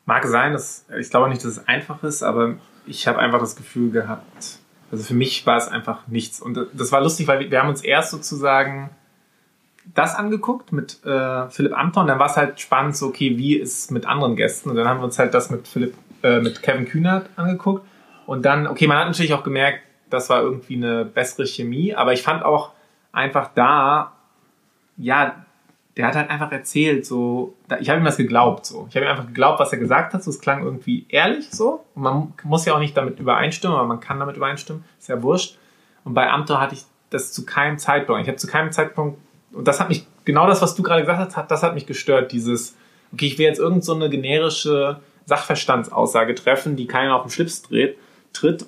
Mag sein, dass, ich glaube nicht, dass es einfach ist, aber ich habe einfach das Gefühl gehabt, also für mich war es einfach nichts. Und das war lustig, weil wir, haben uns erst sozusagen das angeguckt mit äh, Philipp Amthor und dann war es halt spannend, so okay, wie ist es mit anderen Gästen? Und dann haben wir uns halt das mit Philipp, äh, mit Kevin Kühnert angeguckt. Und dann, okay, man hat natürlich auch gemerkt, das war irgendwie eine bessere Chemie, aber ich fand auch einfach da, ja, der hat halt einfach erzählt, so, ich habe ihm das geglaubt, so. Ich habe ihm einfach geglaubt, was er gesagt hat, so, es klang irgendwie ehrlich, so. Und man muss ja auch nicht damit übereinstimmen, aber man kann damit übereinstimmen, ist ja wurscht. Und bei Amthor hatte ich das zu keinem Zeitpunkt. Ich habe zu keinem Zeitpunkt, und das hat mich, genau das, was du gerade gesagt hast, das hat mich gestört, dieses, okay, ich will jetzt irgend so eine generische Sachverstandsaussage treffen, die keiner auf den Schlips dreht, tritt.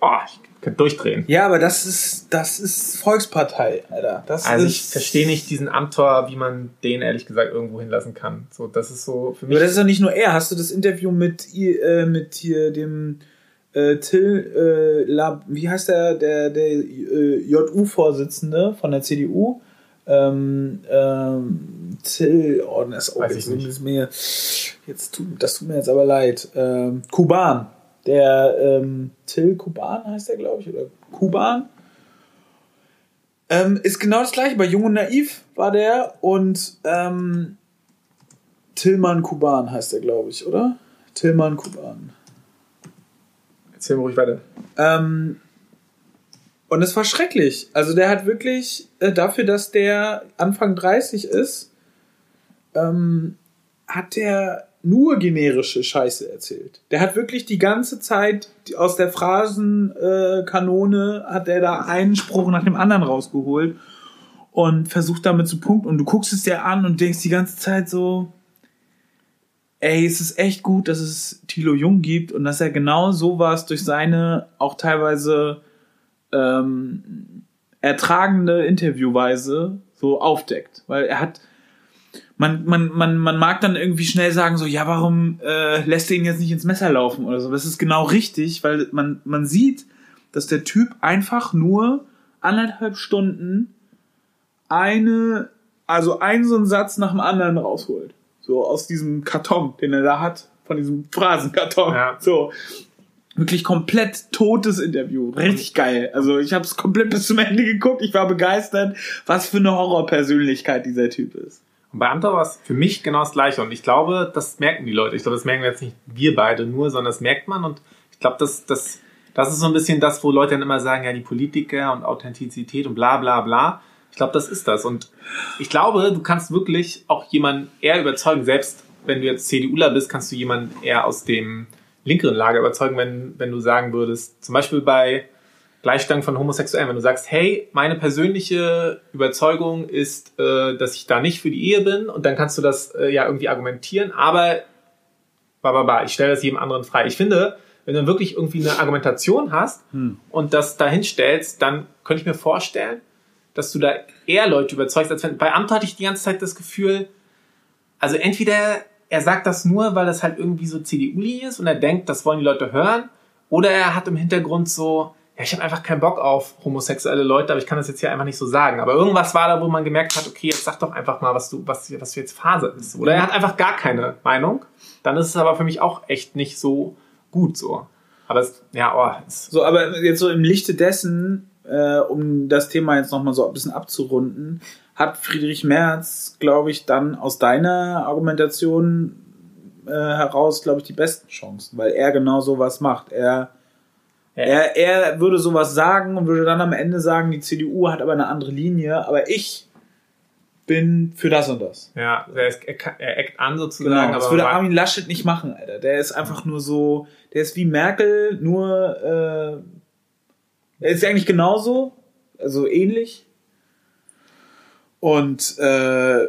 Oh, ich könnte durchdrehen. Ja, aber das ist, das ist Volkspartei, Alter. Das Also ich verstehe nicht diesen Amtor, wie man den ehrlich gesagt irgendwo hinlassen kann. So, das ist so für mich. Aber das ist doch nicht nur er. Hast du das Interview mit, äh, mit hier dem äh, Till, äh, Lab, wie heißt der, der, der äh, JU-Vorsitzende von der CDU? Ähm, ähm, Till, oh, das, oh, Weiß jetzt ich nicht. mir, jetzt tut, das tut mir jetzt aber leid. Ähm, Kuban. Der ähm, Till Kuban heißt der, glaube ich, oder Kuban. Ähm, ist genau das gleiche. Bei Jung und Naiv war der und ähm, Tillmann Kuban heißt er, glaube ich, oder? Tillmann Kuban. Erzähl mir ruhig weiter. Ähm, und es war schrecklich. Also der hat wirklich äh, dafür, dass der Anfang 30 ist, ähm, hat der nur generische Scheiße erzählt. Der hat wirklich die ganze Zeit aus der Phrasenkanone äh, hat er da einen Spruch nach dem anderen rausgeholt und versucht damit zu punkten. Und du guckst es dir an und denkst die ganze Zeit so, ey, es ist echt gut, dass es Thilo Jung gibt und dass er genau sowas durch seine auch teilweise ähm, ertragende Interviewweise so aufdeckt. Weil er hat, man, man, man, man mag dann irgendwie schnell sagen, so, ja, warum äh, lässt er ihn jetzt nicht ins Messer laufen oder so. Das ist genau richtig, weil man, man sieht, dass der Typ einfach nur anderthalb Stunden eine, also einen so einen Satz nach dem anderen rausholt. So aus diesem Karton, den er da hat, von diesem Phrasenkarton. Ja. So. Wirklich komplett totes Interview. Richtig geil. Also ich habe es komplett bis zum Ende geguckt. Ich war begeistert, was für eine Horrorpersönlichkeit dieser Typ ist. Und bei Amtor war es für mich genau das Gleiche. Und ich glaube, das merken die Leute. Ich glaube, das merken jetzt nicht wir beide nur, sondern das merkt man. Und ich glaube, das, das, das ist so ein bisschen das, wo Leute dann immer sagen, ja, die Politiker und Authentizität und bla bla bla. Ich glaube, das ist das. Und ich glaube, du kannst wirklich auch jemanden eher überzeugen, selbst wenn du jetzt CDUler bist, kannst du jemanden eher aus dem linkeren Lager überzeugen, wenn, wenn du sagen würdest, zum Beispiel bei Gleichstellung von Homosexuellen, wenn du sagst, hey, meine persönliche Überzeugung ist, äh, dass ich da nicht für die Ehe bin und dann kannst du das äh, ja irgendwie argumentieren, aber ba, ba, ba, ich stelle das jedem anderen frei. Ich finde, wenn du wirklich irgendwie eine Argumentation hast und das dahin stellst, dann könnte ich mir vorstellen, dass du da eher Leute überzeugst, als wenn bei Amt hatte ich die ganze Zeit das Gefühl, also entweder er sagt das nur, weil das halt irgendwie so CDU-Linie ist und er denkt, das wollen die Leute hören, oder er hat im Hintergrund so, ja, ich habe einfach keinen Bock auf homosexuelle Leute, aber ich kann das jetzt hier einfach nicht so sagen. Aber irgendwas war da, wo man gemerkt hat, okay, jetzt sag doch einfach mal, was du, was, was jetzt Phase ist. Oder er hat einfach gar keine Meinung. Dann ist es aber für mich auch echt nicht so gut so. Aber es, ja, oh, es, So, aber jetzt so im Lichte dessen, äh, um das Thema jetzt nochmal so ein bisschen abzurunden, hat Friedrich Merz, glaube ich, dann aus deiner Argumentation äh, heraus, glaube ich, die besten Chancen, weil er genau sowas macht. Er, er, er würde sowas sagen und würde dann am Ende sagen, die CDU hat aber eine andere Linie, aber ich bin für das und das. ja, er, ist, er, er eckt an sozusagen. Genau, das würde Armin Laschet nicht machen, Alter. Der ist einfach nur so, der ist wie Merkel, nur, äh, er ist eigentlich genauso, also ähnlich. Und, äh,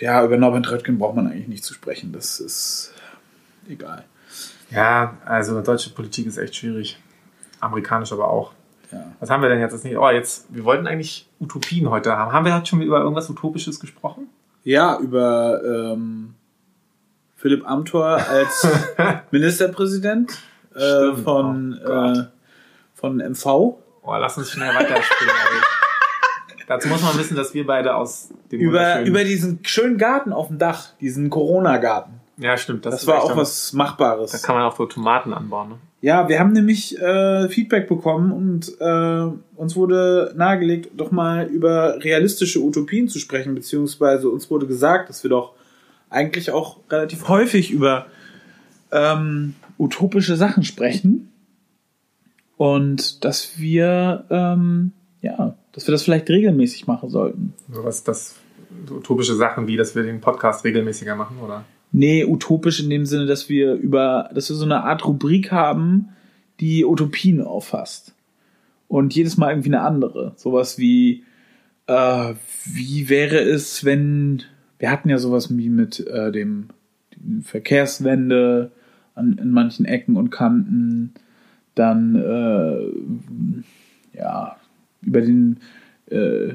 ja, über Norbert Röttgen braucht man eigentlich nicht zu sprechen, das ist egal. Ja, also deutsche Politik ist echt schwierig. Amerikanisch aber auch. Ja. Was haben wir denn jetzt? Das nicht? Oh, jetzt, wir wollten eigentlich Utopien heute haben. Haben wir heute schon über irgendwas Utopisches gesprochen? Ja, über ähm, Philipp Amthor als Ministerpräsident äh, Stimmt. von, Oh äh, von MV. Oh, lass uns schnell weiterspringen. ey. Dazu muss man wissen, dass wir beide aus dem Über, über diesen schönen Garten auf dem Dach, diesen Corona-Garten. Ja, stimmt. Das, ist war auch was Da Machbares. kann man auch so Tomaten anbauen. Ne? Ja, wir haben nämlich äh, Feedback bekommen und äh, uns wurde nahegelegt, doch mal über realistische Utopien zu sprechen, beziehungsweise uns wurde gesagt, dass wir doch eigentlich auch relativ häufig über ähm, utopische Sachen sprechen und dass wir ähm, ja, dass wir das vielleicht regelmäßig machen sollten. So was das so utopische Sachen wie, dass wir den Podcast regelmäßiger machen, oder? Nee, utopisch in dem Sinne, dass wir über, dass wir so eine Art Rubrik haben, die Utopien auffasst. Und jedes Mal irgendwie eine andere. Sowas wie, äh, wie wäre es, wenn, wir hatten ja sowas wie mit äh, dem, dem Verkehrswende an, in manchen Ecken und Kanten, dann, äh, ja, über den, äh,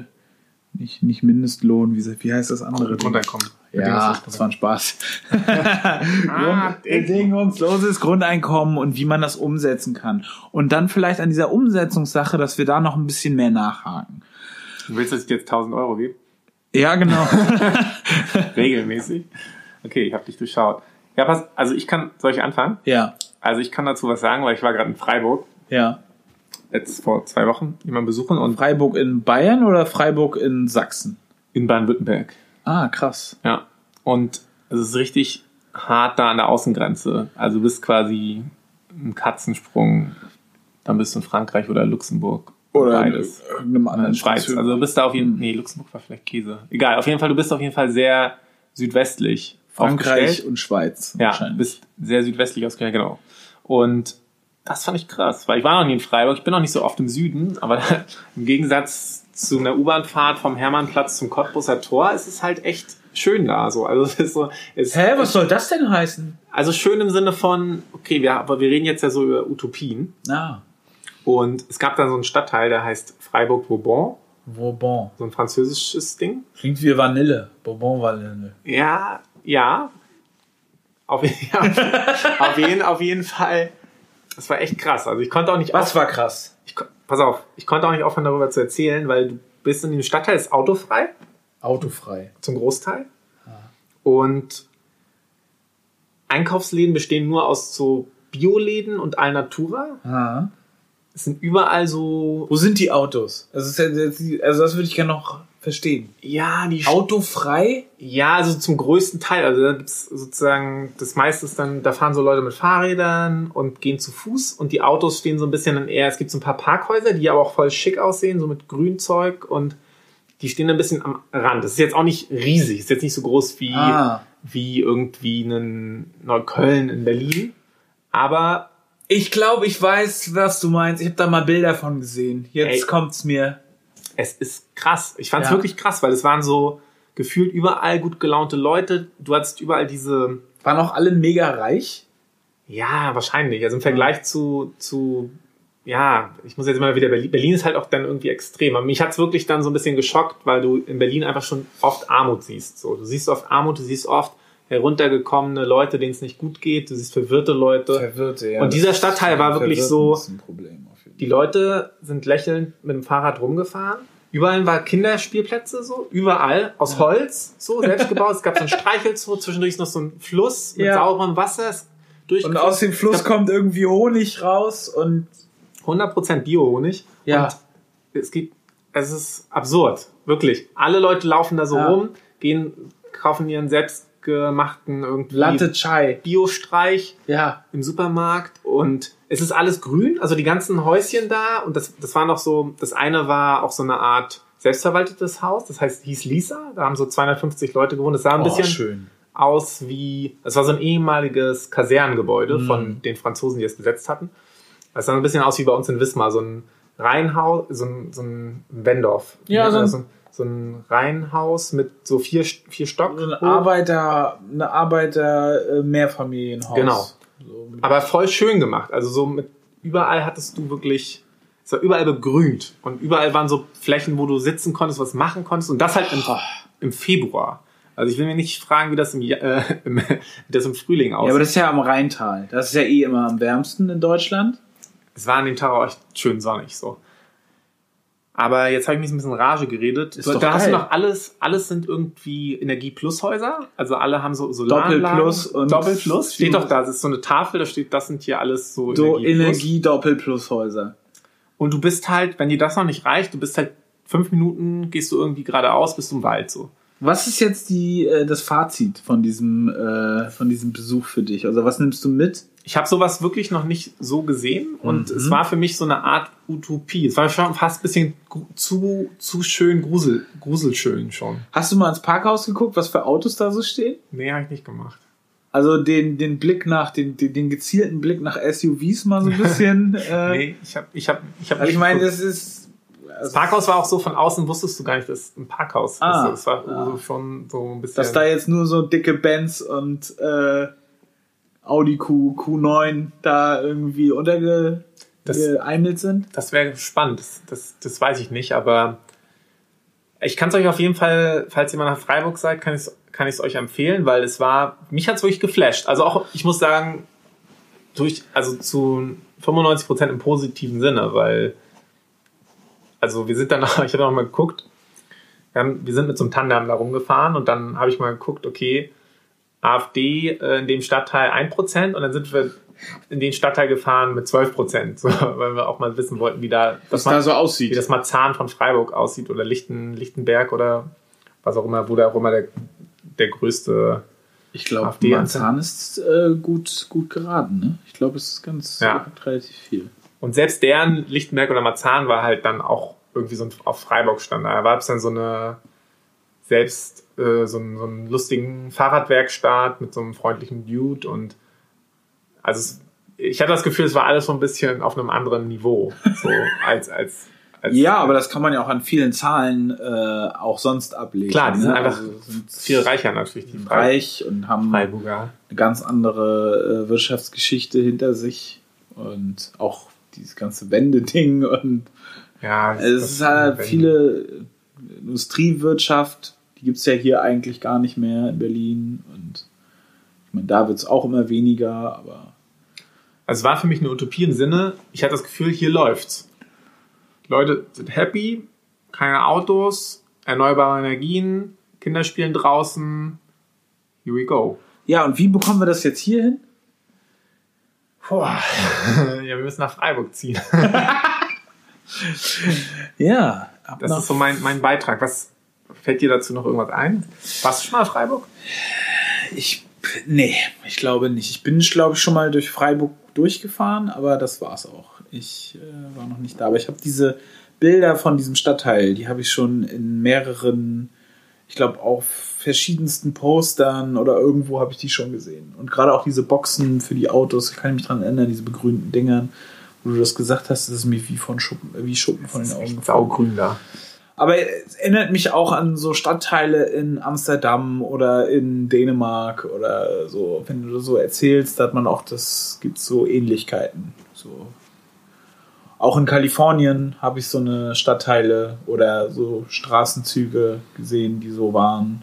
nicht, nicht Mindestlohn, wie, wie heißt das andere? Ding? Ja, das war ein Spaß. Ah, Bedingungsloses Grundeinkommen und wie man das umsetzen kann. Und dann vielleicht an dieser Umsetzungssache, dass wir da noch ein bisschen mehr nachhaken. Du willst, dass ich dir jetzt 1000 Euro gebe? Ja, genau. Regelmäßig? Okay, ich habe dich durchschaut. Ja, pass, also ich kann, soll ich anfangen? ja, Also ich kann dazu was sagen, weil ich war gerade in Freiburg, ja. jetzt vor zwei Wochen, jemanden besuchen und Freiburg in Bayern oder Freiburg in Sachsen? in Baden-Württemberg. Ah, krass. Ja. Und es ist richtig hart da an der Außengrenze. Also du bist quasi ein Katzensprung, dann bist du in Frankreich oder Luxemburg. Oder in beides. irgendeinem in anderen Schweiz. Also du bist da auf jeden Fall, nee, Luxemburg war vielleicht Käse. Egal, auf jeden Fall, du bist auf jeden Fall sehr südwestlich Frankreich und Schweiz. Ja, bist sehr südwestlich ausgestellt, genau. Und das fand ich krass, weil ich war noch nie in Freiburg, ich bin noch nicht so oft im Süden, aber im Gegensatz zu einer U-Bahn-Fahrt vom Hermannplatz zum Cottbusser Tor ist es halt echt schön da, so. Also es ist so, es, Hä, was soll das denn heißen? also schön im Sinne von, okay, wir, aber wir reden jetzt ja so über Utopien. Ah. Und es gab dann so einen Stadtteil, der heißt Freiburg-Bourbon. Bourbon. So ein französisches Ding. Klingt wie Vanille. Bourbon Vanille. Ja, ja. Auf, ja, auf, jeden, auf jeden Fall. Das war echt krass. Also ich konnte auch nicht Was war krass? Ich, pass auf, ich konnte auch nicht aufhören, darüber zu erzählen, weil du bist in dem Stadtteil, ist autofrei, Autofrei. zum Großteil. Und Einkaufsläden bestehen nur aus so Bioläden und Alnatura. Ah. Es sind überall so, Wo sind die Autos? Also, das also das würde ich gerne noch verstehen. ja, die Autofrei? Ja, also zum größten Teil. Also da gibt's sozusagen, das meiste ist dann, da fahren so Leute mit Fahrrädern und gehen zu Fuß und die Autos stehen so ein bisschen dann eher, es gibt so ein paar Parkhäuser, die aber auch voll schick aussehen, so mit Grünzeug und die stehen ein bisschen am Rand. Das ist jetzt auch nicht riesig, ist jetzt nicht so groß wie, Ah. wie irgendwie ein Neukölln in Berlin. Aber Ich glaube, ich weiß, was du meinst. Ich habe da mal Bilder von gesehen. Jetzt Ey. kommt's mir. Es ist krass. Ich fand es Ja. wirklich krass, weil es waren so gefühlt überall gut gelaunte Leute. Du hattest überall diese, Waren auch alle mega reich? Ja, wahrscheinlich. Also im Vergleich zu, zu, ja, ich muss jetzt immer wieder Berlin. Berlin ist halt auch dann irgendwie extrem. Aber mich hat's wirklich dann so ein bisschen geschockt, weil du in Berlin einfach schon oft Armut siehst. So, du siehst oft Armut, du siehst oft heruntergekommene Leute, denen es nicht gut geht, du siehst verwirrte Leute. Verwirrte, ja. Und dieser Stadtteil war wirklich so- ist ein Problem Die Leute sind lächelnd mit dem Fahrrad rumgefahren. Überall war Kinderspielplätze so, überall aus Holz, so selbst gebaut. Es gab so ein Streichelzoo, zwischendurch ist noch so ein Fluss mit Ja. sauberem Wasser. Und aus dem Fluss kommt irgendwie Honig raus und 100% Bio-Honig. Ja. Und es gibt, es ist absurd. Wirklich. Alle Leute laufen da so Ja. rum, gehen, kaufen ihren selbstgemachten irgendwie Latte Chai. Bio-Streich Ja. im Supermarkt und es ist alles grün, also die ganzen Häuschen da und das, das war noch so, das eine war auch so eine Art selbstverwaltetes Haus, das heißt, hieß Lisa, da haben so 250 Leute gewohnt, das sah ein Oh, bisschen schön. aus wie, es war so ein ehemaliges Kasernengebäude Mhm. von den Franzosen, die es besetzt hatten. Es sah ein bisschen aus wie bei uns in Wismar, so ein Reihenhaus, so ein, so ein Wendorf. Ja, so ein- so ein, so ein Reihenhaus mit so vier, vier Stock. So ein. Arbeiter, eine Arbeiter äh, Mehrfamilienhaus. Genau. So Aber voll schön gemacht. Also so mit überall hattest du wirklich, es war überall begrünt und überall waren so Flächen, wo du sitzen konntest, was machen konntest und das halt im, im Februar. Also ich will mir nicht fragen, wie das im, Ja- äh, im, wie das im Frühling Ja, aussieht. aber das ist ja am Rheintal. Das ist ja eh immer am wärmsten in Deutschland. es war an dem Tag auch echt schön sonnig so. Aber jetzt habe ich mich ein bisschen Rage geredet. Ist Du- doch da hast du geil. noch alles, alles sind irgendwie Energie-Plus-Häuser. Also alle haben so Solaranlagen. Doppelplus und- Doppelplus. Steht doch da. Das ist so eine Tafel, da steht, das sind hier alles so So Energie-Plus. Energie-Doppelplushäuser. Und du bist halt, wenn dir das noch nicht reicht, du bist halt fünf Minuten, gehst du irgendwie geradeaus bis zum Wald so. Was ist jetzt die, äh, das Fazit von diesem, äh, von diesem Besuch für dich? Also was nimmst du mit? Ich habe sowas wirklich noch nicht so gesehen und Mhm. es war für mich so eine Art Utopie. Es war schon fast ein bisschen zu, zu schön, grusel, gruselschön schon. Hast du mal ins Parkhaus geguckt, was für Autos da so stehen? Nee, habe ich nicht gemacht. Also den, den Blick nach, den, den, den gezielten Blick nach SUVs mal so ein bisschen. äh, Nee, ich habe ich hab, ich hab Also ich meine, das ist. das Parkhaus war auch so, von außen wusstest du gar nicht, dass es ein Parkhaus Ah, ist. Es war ah. so schon so ein bisschen... Dass da jetzt nur so dicke Benz und äh, Audi Q, Q9 da irgendwie untergeeimelt sind. Das wäre spannend, das, das, das weiß ich nicht, aber ich kann es euch auf jeden Fall, falls ihr mal nach Freiburg seid, kann ich es kann ich's euch empfehlen, weil es war, mich hat es wirklich geflasht. Also auch, ich muss sagen, durch, also zu 95 Prozent im positiven Sinne, weil, also wir sind dann, ich habe noch mal geguckt, wir, haben, wir sind mit so einem Tandem da rumgefahren und dann habe ich mal geguckt, okay, AfD äh, in dem Stadtteil 1% und dann sind wir in den Stadtteil gefahren mit 12 Prozent, so, weil wir auch mal wissen wollten, wie da, das da so wie aussieht. das Marzahn von Freiburg aussieht oder Lichten, Lichtenberg oder was auch immer, wo da auch immer der, der größte. Ich glaube, Marzahn ist äh, gut, gut geraten. Ne? Ich glaube, es ist ganz Ja. relativ viel. Und selbst deren Lichtenberg oder Marzahn war halt dann auch irgendwie so ein, auf Freiburg stand. Da war es dann so eine selbst äh, so, einen, so einen lustigen Fahrradwerkstatt mit so einem freundlichen Dude und also es, ich hatte das Gefühl, es war alles so ein bisschen auf einem anderen Niveau, so als als, Ja, aber das kann man ja auch an vielen Zahlen äh, auch sonst ablesen. Klar, die sind ne? einfach Also sind viel reicher natürlich die reich und haben Freiburger. eine ganz andere äh, Wirtschaftsgeschichte hinter sich und auch dieses ganze Wendeding und Ja, Also es ist halt viele Industriewirtschaft, die gibt's ja hier eigentlich gar nicht mehr in Berlin. Und ich meine, da wird's auch immer weniger, aber Also es war für mich eine Utopie im Sinne, ich hatte das Gefühl, hier läuft's. Die Leute sind happy, keine Autos, erneuerbare Energien, Kinder spielen draußen. Here we go. ja, und wie bekommen wir das jetzt hier hin? Boah. ja, wir müssen nach Freiburg ziehen. Ja, Das ist so mein, mein Beitrag. Was fällt dir dazu noch irgendwas ein? Warst du schon mal in Freiburg? ich, nee, ich glaube nicht. Ich bin, glaube ich, schon mal durch Freiburg durchgefahren, aber das war's auch. Ich äh, war noch nicht da. Aber ich habe diese Bilder von diesem Stadtteil, die habe ich schon in mehreren, ich glaube, auf verschiedensten Postern oder irgendwo habe ich die schon gesehen. Und gerade auch diese Boxen für die Autos, kann ich mich dran erinnern, diese begrünten Dingern, wo du das gesagt hast, das ist mir wie von Schuppen, wie Schuppen von den Augen. Saugrün da. Aber es erinnert mich auch an so Stadtteile in Amsterdam oder in Dänemark oder so. Wenn du so erzählst, hat man auch das, gibt so Ähnlichkeiten. So. Auch in Kalifornien habe ich so eine Stadtteile oder so Straßenzüge gesehen, die so waren,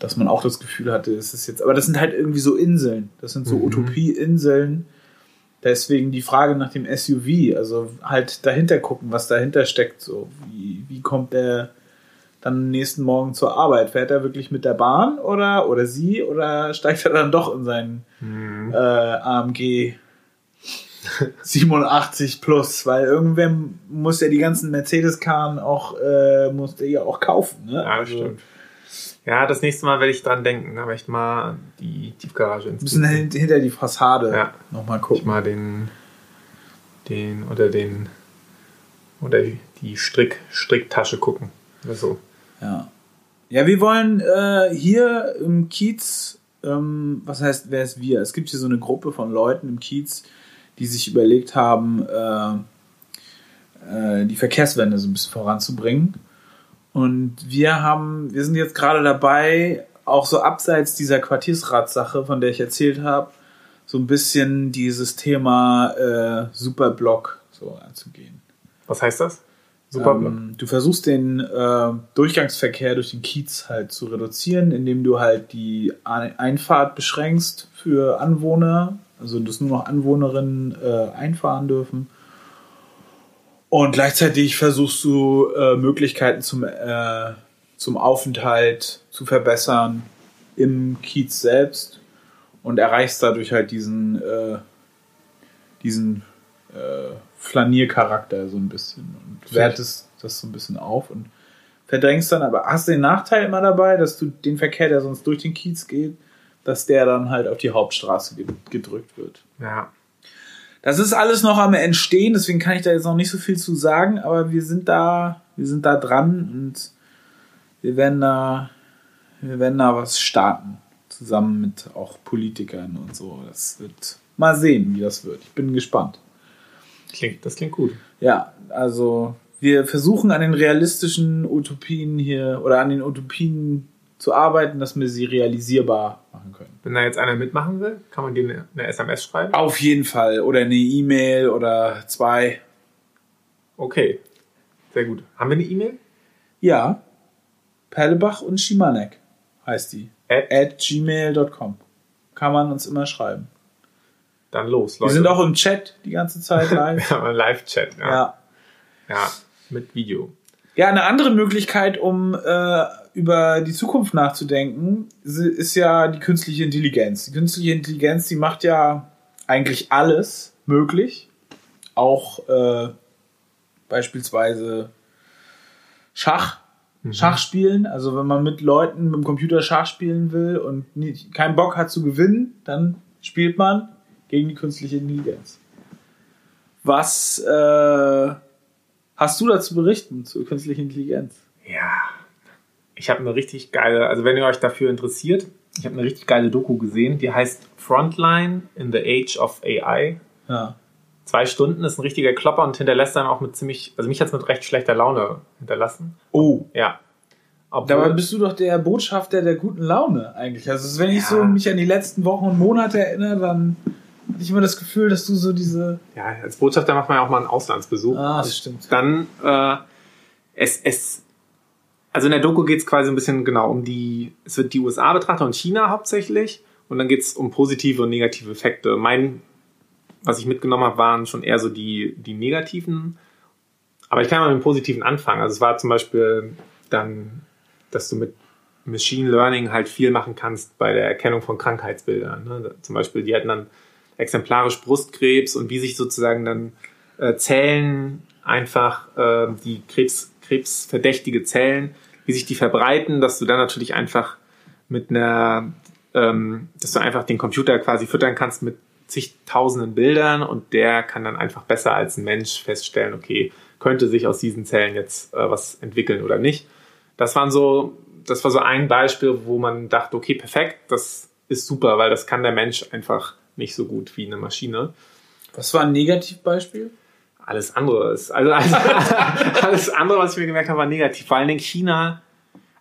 dass man auch das Gefühl hatte, es ist jetzt, aber das sind halt irgendwie so Inseln. Das sind so Mhm. Utopie-Inseln. Deswegen die Frage nach dem SUV, also halt dahinter gucken, was dahinter steckt. So, wie, wie kommt der dann nächsten Morgen zur Arbeit? Fährt er wirklich mit der Bahn oder, oder sie oder steigt er dann doch in seinen Mhm. äh, AMG 87 plus? Weil irgendwer muss ja die ganzen Mercedes-Karren auch, äh, muss der ja auch kaufen. Ne? Ja, Also, stimmt. Ja, das nächste Mal werde ich dran denken. Da werde ich mal die Tiefgarage ins müssen hint- hinter die Fassade Ja. nochmal ich gucken. mal den, den oder den oder die Strick, Stricktasche gucken. Oder so. Ja. Ja, wir wollen äh, hier im Kiez, ähm, was heißt, wer ist wir? Es gibt hier so eine Gruppe von Leuten im Kiez, die sich überlegt haben, äh, äh, die Verkehrswende so ein bisschen voranzubringen. Und wir haben, wir sind jetzt gerade dabei, auch so abseits dieser Quartiersratssache, von der ich erzählt habe, so ein bisschen dieses Thema äh, Superblock so anzugehen. Was heißt das? Superblock. Ähm, du versuchst den äh, Durchgangsverkehr durch den Kiez halt zu reduzieren, indem du halt die Ein- Einfahrt beschränkst für Anwohner, also dass nur noch Anwohnerinnen äh, einfahren dürfen. Und gleichzeitig versuchst du äh, Möglichkeiten zum, äh, zum Aufenthalt zu verbessern im Kiez selbst und erreichst dadurch halt diesen, äh, diesen äh, Flaniercharakter so ein bisschen und wertest das so ein bisschen auf und verdrängst dann, aber hast den Nachteil immer dabei, dass du den Verkehr, der sonst durch den Kiez geht, dass der dann halt auf die Hauptstraße ge- gedrückt wird. Ja. Das ist alles noch am Entstehen, deswegen kann ich da jetzt noch nicht so viel zu sagen, aber wir sind da, wir sind da dran und wir werden da, wir werden da was starten. Zusammen mit auch Politikern und so. Das wird mal sehen, wie das wird. Ich bin gespannt. Klingt, das klingt gut. Ja, also wir versuchen an den realistischen Utopien hier oder an den Utopien zu arbeiten, dass wir sie realisierbar machen können. Wenn da jetzt einer mitmachen will, kann man dir eine, eine SMS schreiben? Auf jeden Fall. Oder eine E-Mail oder zwei. Okay. Sehr gut. Haben wir eine E-Mail? Ja. Perlebach und Schimanek heißt die. At? At gmail.com. Kann man uns immer schreiben. Dann los, Wir Leute. sind auch im Chat die ganze Zeit live. ja, Live-Chat. Ja. ja. ja. Mit Video. Ja, eine andere Möglichkeit, um äh, über die Zukunft nachzudenken, ist ja die künstliche Intelligenz. Die künstliche Intelligenz, die macht ja eigentlich alles möglich. Auch äh, beispielsweise Schach. Schach spielen. Also wenn man mit Leuten mit dem Computer Schach spielen will und nicht, keinen Bock hat zu gewinnen, dann spielt man gegen die künstliche Intelligenz. Was äh, hast du dazu berichten zur künstlichen Intelligenz? Ja. Ich habe eine richtig geile, also wenn ihr euch dafür interessiert, ich habe eine richtig geile Doku gesehen, die heißt Frontline in the Age of AI. Ja. Zwei Stunden ist ein richtiger Klopper und hinterlässt dann auch mit ziemlich, also mich hat es mit recht schlechter Laune hinterlassen. Oh. Ja. Dabei Obwohl, bist du doch der Botschafter der guten Laune eigentlich. Also wenn ich Ja. so mich an die letzten Wochen und Monate erinnere, dann hatte nicht immer das Gefühl, dass du so diese. Ja, als Botschafter macht man ja auch mal einen Auslandsbesuch. Ah, das stimmt. Dann, äh, es, es, also in der Doku geht es quasi ein bisschen genau um die, es wird die USA betrachtet und China hauptsächlich. Und dann geht es um positive und negative Effekte. Mein, was ich mitgenommen habe, waren schon eher so die, die negativen. Aber ich kann mal mit dem Positiven anfangen. Also es war zum Beispiel dann, dass du mit Machine Learning halt viel machen kannst bei der Erkennung von Krankheitsbildern. Ne? Zum Beispiel, die hatten dann exemplarisch Brustkrebs und wie sich sozusagen dann äh, Zellen einfach, äh, die Krebs, krebsverdächtige Zellen, wie sich die verbreiten, dass du dann natürlich einfach mit einer, ähm, dass du einfach den Computer quasi füttern kannst mit zigtausenden Bildern und der kann dann einfach besser als ein Mensch feststellen, okay, könnte sich aus diesen Zellen jetzt äh, was entwickeln oder nicht. Das waren so das war so ein Beispiel, wo man dachte, okay, perfekt, das ist super, weil das kann der Mensch einfach nicht so gut wie eine Maschine. Was war ein Negativbeispiel? Alles andere ist, also, also alles andere, was ich mir gemerkt habe, war negativ. Vor allen Dingen China.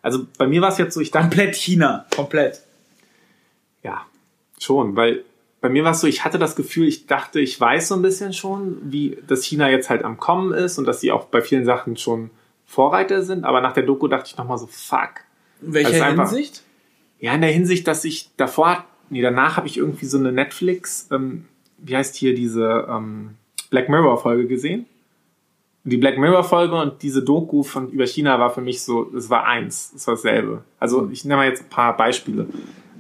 Also bei mir war es jetzt so, ich dachte. Komplett China, komplett. Ja, schon, weil bei mir war es so, ich hatte das Gefühl, ich dachte, ich weiß so ein bisschen schon, wie das China jetzt halt am Kommen ist und dass sie auch bei vielen Sachen schon Vorreiter sind. Aber nach der Doku dachte ich nochmal so, fuck, in welcher also einfach, Hinsicht? Ja, in der Hinsicht, dass ich davor, nee, danach habe ich irgendwie so eine Netflix, ähm, wie heißt hier diese ähm, Black Mirror Folge gesehen. Und die Black Mirror Folge und diese Doku von über China war für mich so, es war eins, es war dasselbe. Also ich nehme mal jetzt ein paar Beispiele.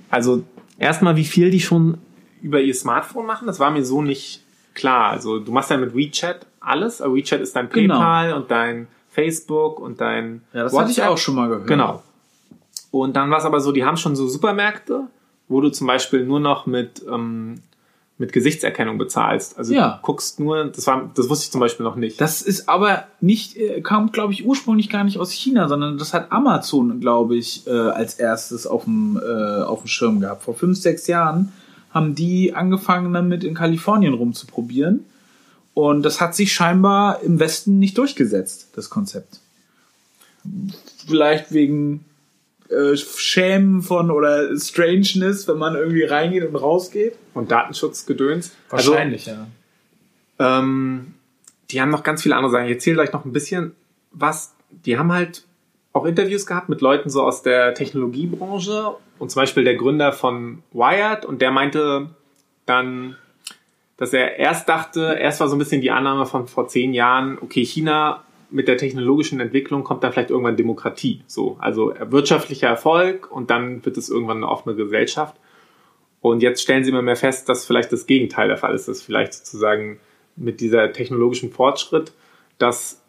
Also erstmal, wie viel die schon über ihr Smartphone machen, das war mir so nicht klar. Also du machst ja mit WeChat alles. Aber WeChat ist dein genau. PayPal und dein Facebook und dein Ja, das WhatsApp. hatte ich auch schon mal gehört. Genau. Und dann war es aber so, die haben schon so Supermärkte, wo du zum Beispiel nur noch mit, ähm, mit Gesichtserkennung bezahlst. Also ja. du guckst nur, das war, das wusste ich zum Beispiel noch nicht. Das ist aber nicht, äh, kam, glaube ich, ursprünglich gar nicht aus China, sondern das hat Amazon, glaube ich, äh, als erstes auf dem, äh, auf dem Schirm gehabt. Vor fünf, sechs Jahren haben die angefangen damit in Kalifornien rumzuprobieren. Und das hat sich scheinbar im Westen nicht durchgesetzt, das Konzept. Vielleicht wegen äh, Schämen von oder Strangeness, wenn man irgendwie reingeht und rausgeht. Und Datenschutzgedöns. Wahrscheinlich, also, ja. Ähm, die haben noch ganz viele andere Sachen. Ich erzähle gleich noch ein bisschen was. Die haben halt auch Interviews gehabt mit Leuten so aus der Technologiebranche und zum Beispiel der Gründer von Wired und der meinte dann, dass er erst dachte, erst war so ein bisschen die Annahme von vor zehn Jahren, okay, China mit der technologischen Entwicklung kommt dann vielleicht irgendwann Demokratie. So, also wirtschaftlicher Erfolg und dann wird es irgendwann eine offene Gesellschaft. Und jetzt stellen sie immer mehr fest, dass vielleicht das Gegenteil der Fall ist, dass vielleicht sozusagen mit dieser technologischen Fortschritt, dass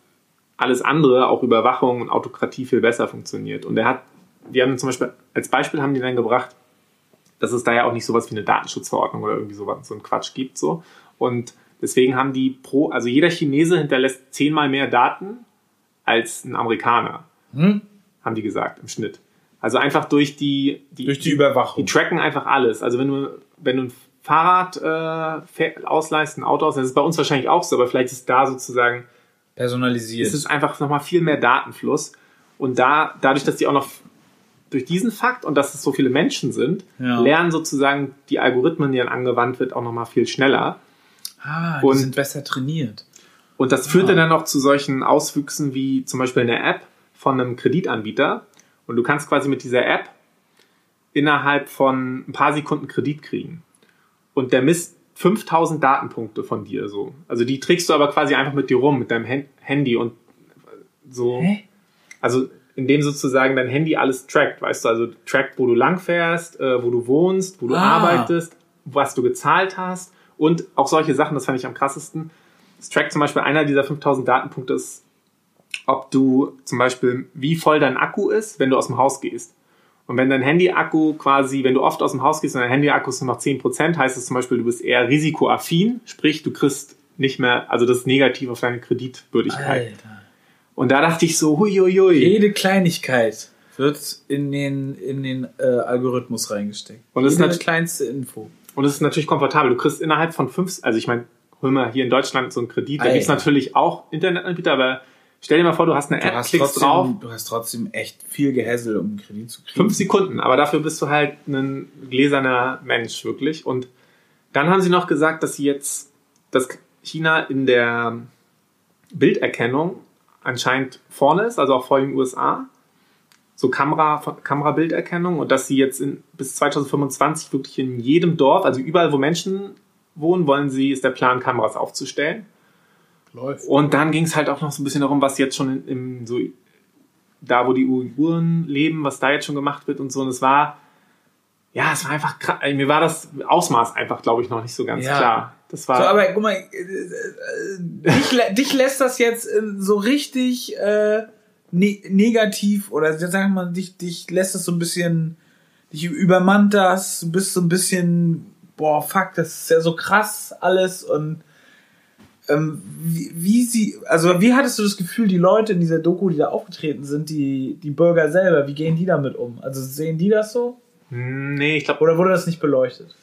alles andere, auch Überwachung und Autokratie viel besser funktioniert. Und er hat, die haben zum Beispiel, als Beispiel haben die dann gebracht, dass es da ja auch nicht sowas wie eine Datenschutzverordnung oder irgendwie sowas, so ein Quatsch gibt, so. Und Deswegen haben die pro, also jeder Chinese hinterlässt zehnmal mehr Daten als ein Amerikaner. Hm? Haben die gesagt im Schnitt. Also einfach durch die, die durch die Überwachung. Die tracken einfach alles. Also wenn du wenn du ein Fahrrad äh, ausleihst, ein Auto ausleihst, das ist bei uns wahrscheinlich auch so, aber vielleicht ist da sozusagen personalisiert. Es ist einfach nochmal viel mehr Datenfluss und da dadurch, dass die auch noch durch diesen Fakt und dass es so viele Menschen sind, ja. lernen sozusagen die Algorithmen, die dann angewandt wird, auch nochmal viel schneller. Ah, die und, sind besser trainiert. Und das führte ah. dann noch zu solchen Auswüchsen wie zum Beispiel eine App von einem Kreditanbieter. Und du kannst quasi mit dieser App innerhalb von ein paar Sekunden Kredit kriegen. Und der misst 5000 Datenpunkte von dir so. Also die trägst du aber quasi einfach mit dir rum, mit deinem Handy und so. Hä? Also indem sozusagen dein Handy alles trackt, weißt du, also trackt, wo du langfährst, äh, wo du wohnst, wo du ah. arbeitest, was du gezahlt hast und auch solche Sachen, das fand ich am krassesten. Es trackt zum Beispiel einer dieser 5000 Datenpunkte ist, ob du zum Beispiel, wie voll dein Akku ist, wenn du aus dem Haus gehst. Und wenn dein Handy-Akku quasi, wenn du oft aus dem Haus gehst und dein Handy-Akku ist nur noch 10%, heißt es zum Beispiel, du bist eher risikoaffin, sprich, du kriegst nicht mehr, also das ist negativ auf deine Kreditwürdigkeit. Alter. Und da dachte ich so, huiuiui. Jede Kleinigkeit wird in den, in den äh, Algorithmus reingesteckt. Und das Jede ist eine kleinste Info. Und es ist natürlich komfortabel. Du kriegst innerhalb von fünf, also ich meine, hol mal hier in Deutschland so einen Kredit, da gibt es natürlich auch Internetanbieter, aber stell dir mal vor, du hast eine du App, hast klickst trotzdem, drauf. Du hast trotzdem echt viel Gehässel, um einen Kredit zu kriegen. Fünf Sekunden, aber dafür bist du halt ein gläserner Mensch, wirklich. Und Dann haben sie noch gesagt, dass sie jetzt, dass China in der Bilderkennung anscheinend vorne ist, also auch vor den USA. So Kamera, Kamerabilderkennung und dass sie jetzt in, bis 2025 wirklich in jedem Dorf, also überall, wo Menschen wohnen, wollen sie, ist der Plan, Kameras aufzustellen. Läuft. Und dann ging es halt auch noch so ein bisschen darum, was jetzt schon in so da, wo die Uiguren leben, was da jetzt schon gemacht wird und so. Und es war, ja, es war einfach krass. Mir war das Ausmaß einfach, glaube ich, noch nicht so ganz ja. klar. Das war. So, aber guck mal, äh, äh, dich, dich lässt das jetzt äh, so richtig äh, ne negativ oder sagen wir mal, dich, dich lässt das so ein bisschen, dich übermannt das, du bist so ein bisschen, boah, fuck, das ist ja so krass alles und ähm, wie, wie sie, also wie hattest du das Gefühl, die Leute in dieser Doku, die da aufgetreten sind, die, die Bürger selber, wie gehen die damit um? Also sehen die das so? Nee, ich glaube. Oder wurde das nicht beleuchtet?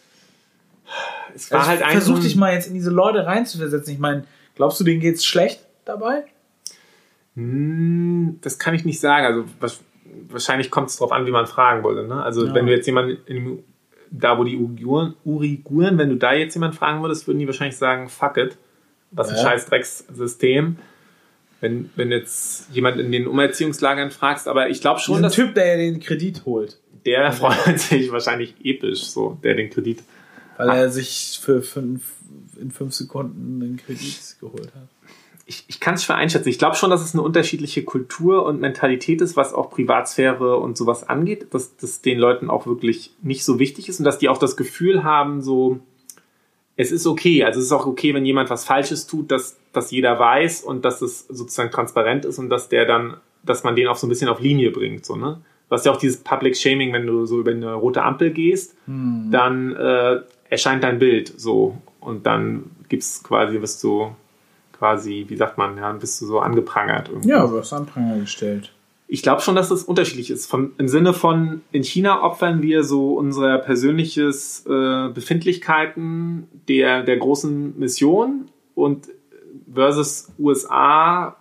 Es war also halt Versuch dich mal jetzt in diese Leute reinzuversetzen. Ich meine, glaubst du, denen geht's schlecht dabei? Hm, das kann ich nicht sagen. Also wahrscheinlich kommt es darauf an, wie man fragen würde. Ne? Also ja. wenn du jetzt jemanden in, da, wo die Uiguren, Uiguren, wenn du da jetzt jemanden fragen würdest, würden die wahrscheinlich sagen, fuck it was ein ja. scheiß Dreckssystem. Wenn, wenn jetzt jemand in den Umerziehungslagern fragst, aber ich glaube schon, Diesen dass. Typ, der den Kredit holt. Der freut sich wahrscheinlich episch, so, der den Kredit. Weil er sich für fünf, in fünf Sekunden den Kredit geholt hat. Ich, ich kann es schwer einschätzen. Ich glaube schon, dass es eine unterschiedliche Kultur und Mentalität ist, was auch Privatsphäre und sowas angeht, dass das den Leuten auch wirklich nicht so wichtig ist und dass die auch das Gefühl haben, so, es ist okay. Also es ist auch okay, wenn jemand was Falsches tut, dass, dass jeder weiß und dass es sozusagen transparent ist und dass der dann, dass man den auch so ein bisschen auf Linie bringt. So, ne? Du hast ja auch dieses Public Shaming, wenn du so über eine rote Ampel gehst, hm. dann äh, erscheint dein Bild so und dann gibt's quasi, wirst du quasi, wie sagt man, ja, bist du so angeprangert. Irgendwie. Ja, du wirst Anpranger gestellt ich glaube schon, dass es unterschiedlich ist. Von, Im Sinne von, in China opfern wir so unsere persönliches äh, Befindlichkeiten der, der großen Mission und versus USA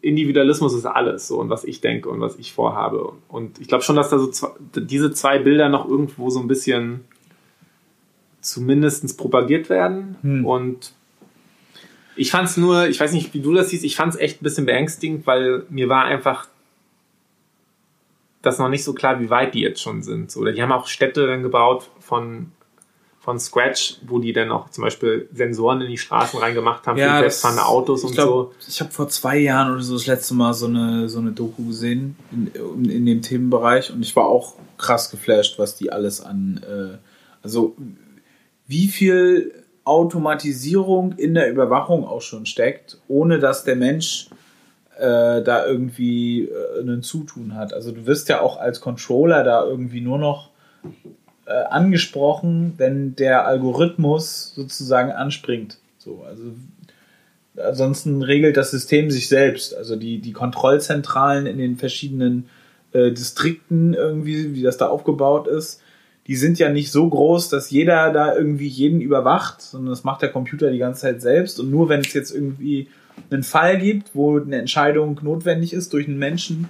Individualismus ist alles so und was ich denke und was ich vorhabe. Und ich glaube schon, dass da so zwei, diese zwei Bilder noch irgendwo so ein bisschen zumindest propagiert werden. Hm. Und ich fand es nur, ich weiß nicht, wie du das siehst, ich fand es echt ein bisschen beängstigend, weil mir war einfach das noch nicht so klar, wie weit die jetzt schon sind. Oder die haben auch Städte dann gebaut von, von Scratch, wo die dann auch zum Beispiel Sensoren in die Straßen reingemacht haben ja, für selbstfahrende Autos und glaub, so. Ich habe vor zwei Jahren oder so das letzte Mal so eine, so eine Doku gesehen in, in dem Themenbereich und ich war auch krass geflasht, was die alles an, äh, also wie viel Automatisierung in der Überwachung auch schon steckt, ohne dass der Mensch äh, da irgendwie äh, einen Zutun hat. Also du wirst ja auch als Controller da irgendwie nur noch äh, angesprochen, wenn der Algorithmus sozusagen anspringt. So, also ansonsten regelt das System sich selbst. Also die, die Kontrollzentralen in den verschiedenen äh, Distrikten irgendwie, wie das da aufgebaut ist, die sind ja nicht so groß, dass jeder da irgendwie jeden überwacht, sondern das macht der Computer die ganze Zeit selbst. Und nur wenn es jetzt irgendwie einen Fall gibt, wo eine Entscheidung notwendig ist durch einen Menschen,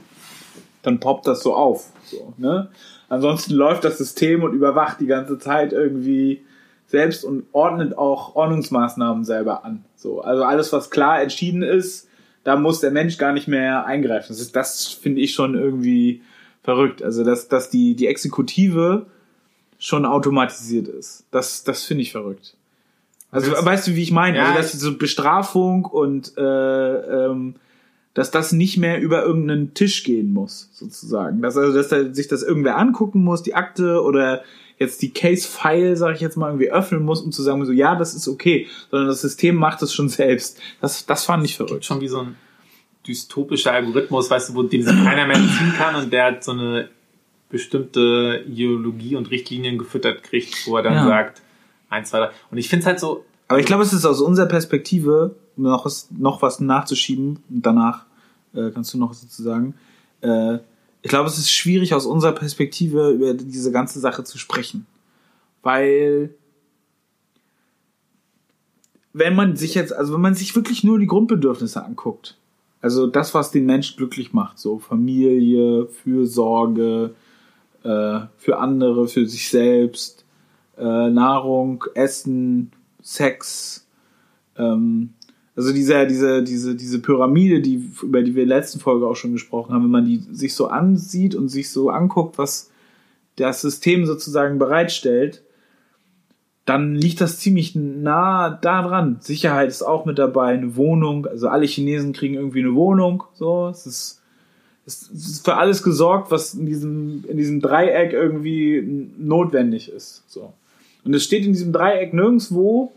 dann poppt das so auf. So, ne? Ansonsten läuft das System und überwacht die ganze Zeit irgendwie selbst und ordnet auch Ordnungsmaßnahmen selber an. So, also alles, was klar entschieden ist, da muss der Mensch gar nicht mehr eingreifen. Das, das finde ich schon irgendwie verrückt. Also, dass, dass die, die Exekutive schon automatisiert ist. Das, das finde ich verrückt. Also weißt du, wie ich meine? Ja, also, dass so Bestrafung und äh, ähm, dass das nicht mehr über irgendeinen Tisch gehen muss, sozusagen. Dass also, dass da sich das irgendwer angucken muss, die Akte oder jetzt die Case-File, sag ich jetzt mal, irgendwie öffnen muss, um zu sagen, so ja, das ist okay, sondern das System macht es schon selbst. Das, das fand ich verrückt. Schon wie so ein dystopischer Algorithmus, weißt du, wo den keiner mehr ziehen kann und der hat so eine bestimmte Ideologie und Richtlinien gefüttert kriegt, wo er dann ja. sagt, eins, zwei, drei. Und ich finde es halt so. Aber ich glaube, es ist aus unserer Perspektive, um noch was, noch was nachzuschieben, und danach äh, kannst du noch was dazu sagen. Äh, ich glaube, es ist schwierig aus unserer Perspektive über diese ganze Sache zu sprechen. Weil wenn man sich jetzt, also wenn man sich wirklich nur die Grundbedürfnisse anguckt, also das, was den Menschen glücklich macht, so Familie, Fürsorge, äh, für andere, für sich selbst, äh, Nahrung, Essen, Sex. Ähm, also diese, diese, diese, diese Pyramide, die, über die wir in der letzten Folge auch schon gesprochen haben, wenn man die sich so ansieht und sich so anguckt, was das System sozusagen bereitstellt, dann liegt das ziemlich nah da dran. Sicherheit ist auch mit dabei, eine Wohnung, also alle Chinesen kriegen irgendwie eine Wohnung, so, es ist, ist für alles gesorgt, was in diesem, in diesem Dreieck irgendwie notwendig ist, so. Und es steht in diesem Dreieck nirgendwo,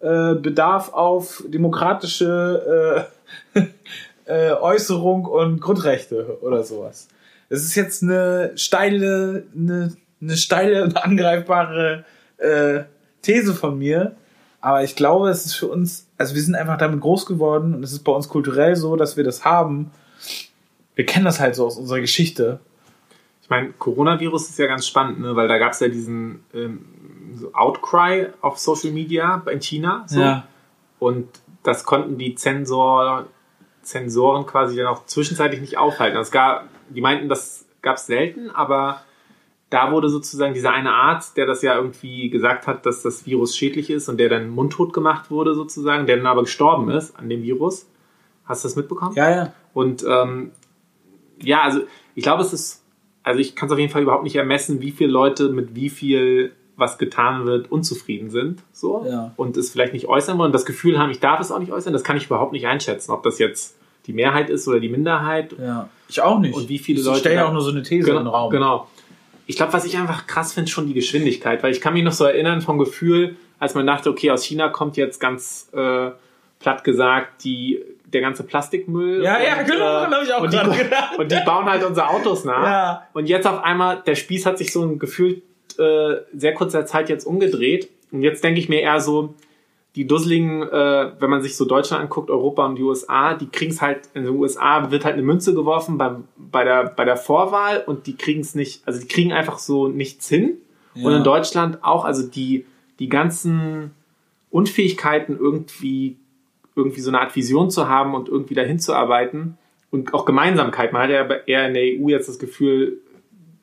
äh, Bedarf auf demokratische äh, äh, Äußerung und Grundrechte oder sowas. Es ist jetzt eine steile, eine, eine steile und angreifbare äh, These von mir. Aber ich glaube, es ist für uns, also wir sind einfach damit groß geworden und es ist bei uns kulturell so, dass wir das haben. Wir kennen das halt so aus unserer Geschichte. Ich meine, Coronavirus ist ja ganz spannend, ne? weil da gab es ja diesen ähm, so Outcry auf Social Media in China. So. Ja. Und das konnten die Zensor, Zensoren quasi dann auch zwischenzeitlich nicht aufhalten. Es gab, die meinten, das gab es selten, aber da wurde sozusagen dieser eine Arzt, der das ja irgendwie gesagt hat, dass das Virus schädlich ist und der dann mundtot gemacht wurde sozusagen, der dann aber gestorben ist an dem Virus. Hast du das mitbekommen? Ja, ja. Und ähm, ja, also ich glaube, es ist, also ich kann es auf jeden Fall überhaupt nicht ermessen, wie viele Leute mit wie viel was getan wird, unzufrieden sind, so ja. und es vielleicht nicht äußern wollen, das Gefühl haben, ich darf es auch nicht äußern, das kann ich überhaupt nicht einschätzen, ob das jetzt die Mehrheit ist oder die Minderheit. Ja, ich auch nicht. Und wie viele ich Leute. Ich stelle ja auch nur so eine These genau, in den Raum. Genau. Ich glaube, was ich einfach krass finde, schon die Geschwindigkeit, weil ich kann mich noch so erinnern vom Gefühl, als man dachte, okay, aus China kommt jetzt ganz äh, platt gesagt die der ganze Plastikmüll. Ja, und, ja, genau, äh, habe ich auch und die, gedacht. und die bauen halt unsere Autos nach. Ja. Und jetzt auf einmal, der Spieß hat sich so ein Gefühl äh, sehr kurzer Zeit jetzt umgedreht. Und jetzt denke ich mir eher so, die Dusseligen, äh, wenn man sich so Deutschland anguckt, Europa und die USA, die kriegen es halt, in den USA wird halt eine Münze geworfen beim, bei, der, bei der Vorwahl und die kriegen es nicht, also die kriegen einfach so nichts hin. Ja. Und in Deutschland auch, also die, die ganzen Unfähigkeiten irgendwie, irgendwie so eine Art Vision zu haben und irgendwie dahin zu arbeiten und auch Gemeinsamkeit. Man hat ja eher in der EU jetzt das Gefühl,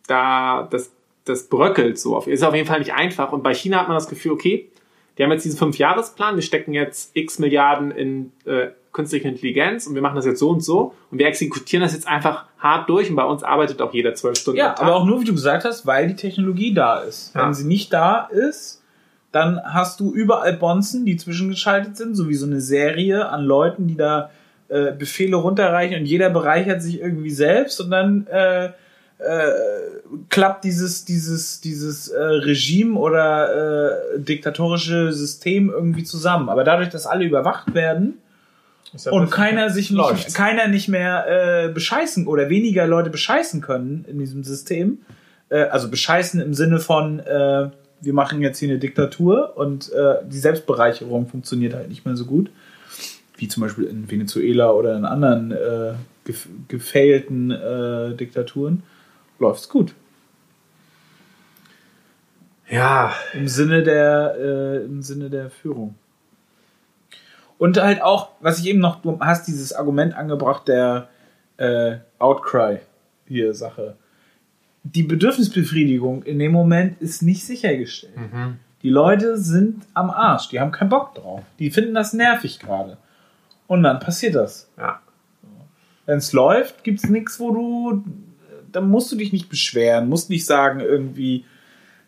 da, das, das bröckelt so. Ist auf jeden Fall nicht einfach. Und bei China hat man das Gefühl, okay, die haben jetzt diesen Fünfjahresplan, wir stecken jetzt x Milliarden in äh, künstliche Intelligenz und wir machen das jetzt so und so und wir exekutieren das jetzt einfach hart durch und bei uns arbeitet auch jeder zwölf Stunden. Ja, aber auch nur, wie du gesagt hast, weil die Technologie da ist. Ja. Wenn sie nicht da ist, dann hast du überall Bonzen, die zwischengeschaltet sind, so wie so eine Serie an Leuten, die da äh, Befehle runterreichen und jeder bereichert sich irgendwie selbst und dann äh, äh, klappt dieses, dieses, dieses äh, Regime oder äh, diktatorische System irgendwie zusammen. Aber dadurch, dass alle überwacht werden und keiner sich nicht, keiner nicht mehr äh, bescheißen oder weniger Leute bescheißen können in diesem System, äh, also bescheißen im Sinne von äh, wir machen jetzt hier eine Diktatur und äh, die Selbstbereicherung funktioniert halt nicht mehr so gut, wie zum Beispiel in Venezuela oder in anderen äh, gef gefailten äh, Diktaturen läuft's gut. Ja. Im Sinne der, äh, im Sinne der Führung. Und halt auch, was ich eben noch, du hast dieses Argument angebracht der äh, Outcry hier Sache. Die Bedürfnisbefriedigung in dem Moment ist nicht sichergestellt. Mhm. Die Leute sind am Arsch, die haben keinen Bock drauf. Die finden das nervig gerade. Und dann passiert das. Ja. Wenn es läuft, gibt es nichts, wo du dann musst du dich nicht beschweren, musst nicht sagen, irgendwie,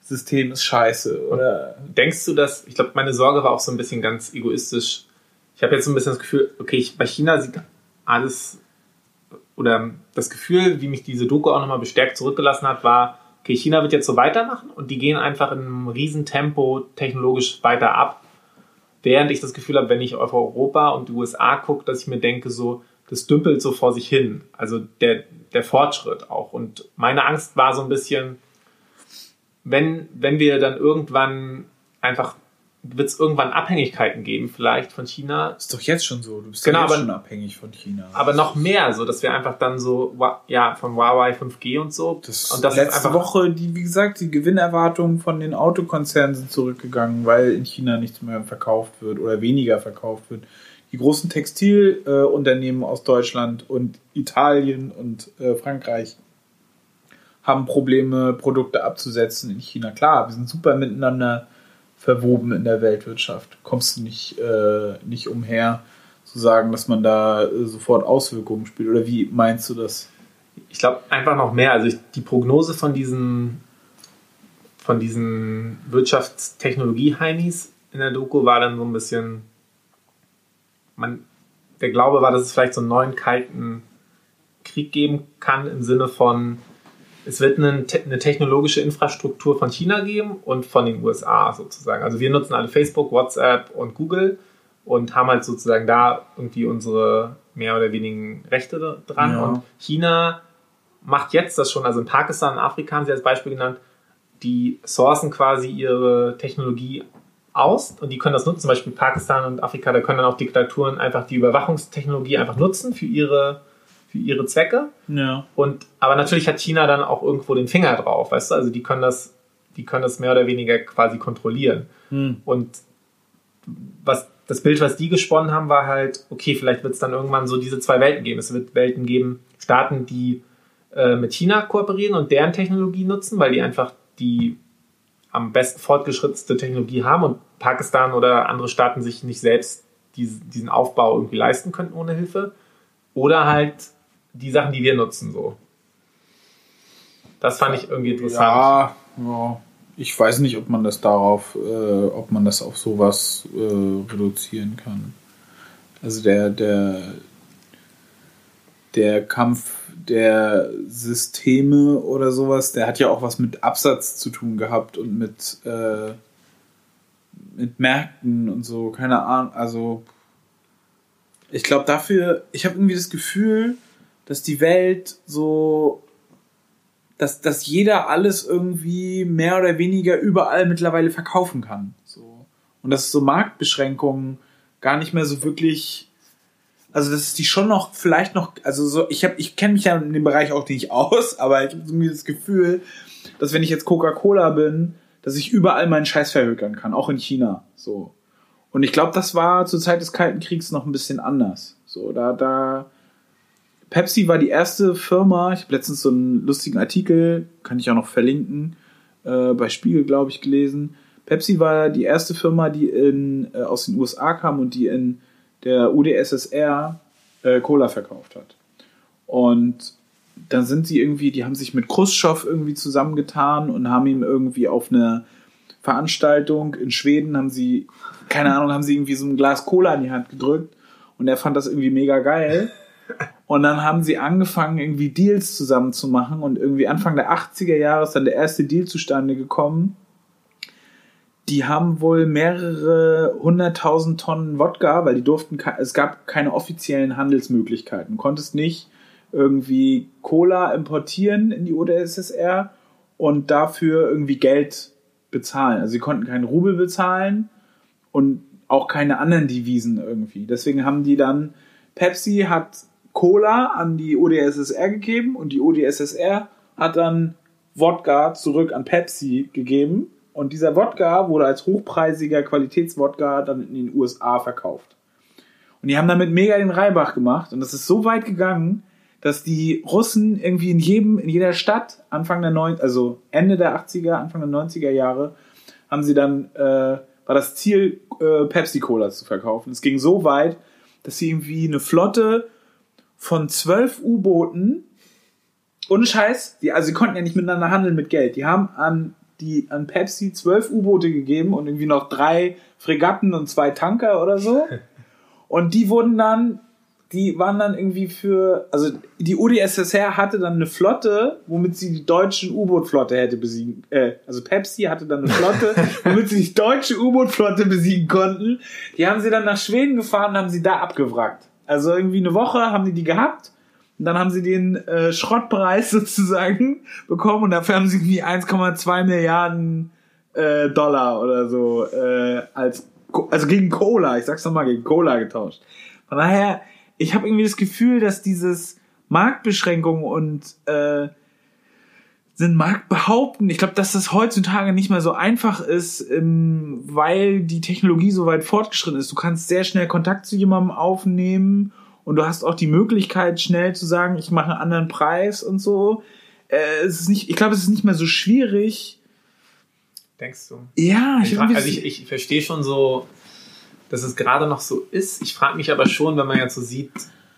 System ist scheiße. Oder denkst du, dass, ich glaube, meine Sorge war auch so ein bisschen ganz egoistisch. Ich habe jetzt so ein bisschen das Gefühl, okay, ich, bei China sieht alles, oder das Gefühl, wie mich diese Doku auch nochmal bestärkt zurückgelassen hat, war, okay, China wird jetzt so weitermachen und die gehen einfach in einem Riesentempo technologisch weiter ab. Während ich das Gefühl habe, wenn ich auf Europa und die USA gucke, dass ich mir denke, so, das dümpelt so vor sich hin. Also der, der Fortschritt auch. Und meine Angst war so ein bisschen, wenn, wenn wir dann irgendwann einfach wird es irgendwann Abhängigkeiten geben, vielleicht von China. Ist doch jetzt schon so. Du bist genau, ja aber, schon abhängig von China. Aber noch mehr, so dass wir einfach dann so, ja, von Huawei 5G und so. Das und das letzte ist einfach Woche, die, wie gesagt, die Gewinnerwartungen von den Autokonzernen sind zurückgegangen, weil in China nichts mehr verkauft wird oder weniger verkauft wird die großen Textilunternehmen äh, aus Deutschland und Italien und äh, Frankreich haben Probleme, Produkte abzusetzen in China. Klar, wir sind super miteinander verwoben in der Weltwirtschaft. Kommst du nicht, äh, nicht umher zu sagen, dass man da äh, sofort Auswirkungen spielt? Oder wie meinst du das? Ich glaube einfach noch mehr. Also ich, die Prognose von diesen, von diesen Wirtschaftstechnologie-Heinis in der Doku war dann so ein bisschen, man, der Glaube war, dass es vielleicht so einen neuen kalten Krieg geben kann im Sinne von, es wird eine, eine, technologische Infrastruktur von China geben und von den USA sozusagen. Also wir nutzen alle Facebook, WhatsApp und Google und haben halt sozusagen da irgendwie unsere mehr oder weniger Rechte dran. Ja. Und China macht jetzt das schon, also in Pakistan und Afrika haben sie als Beispiel genannt, die sourcen quasi ihre Technologie aus und die können das nutzen. Zum Beispiel Pakistan und Afrika, da können dann auch Diktaturen einfach die Überwachungstechnologie einfach nutzen für ihre für ihre Zwecke. Ja. Und, aber natürlich hat China dann auch irgendwo den Finger drauf, weißt du? Also die können das, die können das mehr oder weniger quasi kontrollieren. Hm. Und was das Bild, was die gesponnen haben, war halt, okay, vielleicht wird es dann irgendwann so diese zwei Welten geben. Es wird Welten geben, Staaten, die äh, mit China kooperieren und deren Technologie nutzen, weil die einfach die am besten fortgeschrittene Technologie haben und Pakistan oder andere Staaten sich nicht selbst diesen Aufbau irgendwie leisten könnten ohne Hilfe. Oder halt die Sachen, die wir nutzen, so. Das fand ich irgendwie interessant. Ja, ja. ich weiß nicht, ob man das darauf, äh, ob man das auf sowas äh, reduzieren kann. Also der, der, der Kampf der Systeme oder sowas, der hat ja auch was mit Absatz zu tun gehabt und mit, äh, mit Märkten und so, keine Ahnung, also ich glaube dafür, ich habe irgendwie das Gefühl, dass die Welt so, dass, dass jeder alles irgendwie mehr oder weniger überall mittlerweile verkaufen kann. So. Und dass so Marktbeschränkungen gar nicht mehr so wirklich, also dass die schon noch, vielleicht noch, also so, ich habe, ich kenne mich ja in dem Bereich auch nicht aus, aber ich habe irgendwie das Gefühl, dass wenn ich jetzt Coca-Cola bin, dass ich überall meinen Scheiß verhökern kann, auch in China. So. Und ich glaube, das war zur Zeit des Kalten Kriegs noch ein bisschen anders. So, da, da, Pepsi war die erste Firma, ich habe letztens so einen lustigen Artikel, kann ich auch noch verlinken, äh, bei Spiegel, glaube ich, gelesen. Pepsi war die erste Firma, die in, äh, aus den USA kam und die in der UdSSR äh, Cola verkauft hat. Und dann sind sie irgendwie, die haben sich mit Khrushchev irgendwie zusammengetan und haben ihm irgendwie auf eine Veranstaltung in Schweden, haben sie, keine Ahnung, haben sie irgendwie so ein Glas Cola in die Hand gedrückt und er fand das irgendwie mega geil. Und dann haben sie angefangen, irgendwie Deals zusammen zu machen und irgendwie Anfang der 80er Jahre ist dann der erste Deal zustande gekommen. Die haben wohl mehrere hunderttausend Tonnen Wodka, weil die durften, es gab keine offiziellen Handelsmöglichkeiten. Du konntest nicht irgendwie Cola importieren in die UdSSR und dafür irgendwie Geld bezahlen. Also sie konnten keinen Rubel bezahlen und auch keine anderen Devisen irgendwie. Deswegen haben die dann, Pepsi hat Cola an die ODSSR gegeben und die ODSSR hat dann Wodka zurück an Pepsi gegeben und dieser Wodka wurde als hochpreisiger Qualitätswodka dann in den USA verkauft. Und die haben damit mega den Reibach gemacht und das ist so weit gegangen, dass die Russen irgendwie in jedem, in jeder Stadt Anfang der 90, also Ende der 80er, Anfang der 90er Jahre, haben sie dann, äh, war das Ziel, äh, Pepsi-Cola zu verkaufen. Es ging so weit, dass sie irgendwie eine Flotte von zwölf U-Booten. Ohne Scheiß, die, also sie konnten ja nicht miteinander handeln mit Geld. Die haben an, die, an Pepsi zwölf U-Boote gegeben und irgendwie noch drei Fregatten und zwei Tanker oder so. Und die wurden dann, die waren dann irgendwie für, also die UdSSR hatte dann eine Flotte, womit sie die deutsche U-Boot-Flotte hätte besiegen, äh, also Pepsi hatte dann eine Flotte, womit sie die deutsche U-Boot-Flotte besiegen konnten. Die haben sie dann nach Schweden gefahren und haben sie da abgewrackt. Also irgendwie eine Woche haben die die gehabt. Und dann haben sie den äh, Schrottpreis sozusagen bekommen und dafür haben sie irgendwie 1,2 Milliarden äh, Dollar oder so äh, als also gegen Cola, ich sag's nochmal, gegen Cola getauscht. Von daher, ich habe irgendwie das Gefühl, dass dieses Marktbeschränkungen und äh, sind Markt behaupten. Ich glaube, dass das heutzutage nicht mehr so einfach ist, ähm, weil die Technologie so weit fortgeschritten ist. Du kannst sehr schnell Kontakt zu jemandem aufnehmen und du hast auch die Möglichkeit, schnell zu sagen, ich mache einen anderen Preis und so. äh, es ist nicht, ich glaube, es ist nicht mehr so schwierig. Denkst du? Ja, ich, frag, also ich, ich verstehe schon so, dass es gerade noch so ist. Ich frage mich aber schon, wenn man jetzt so sieht,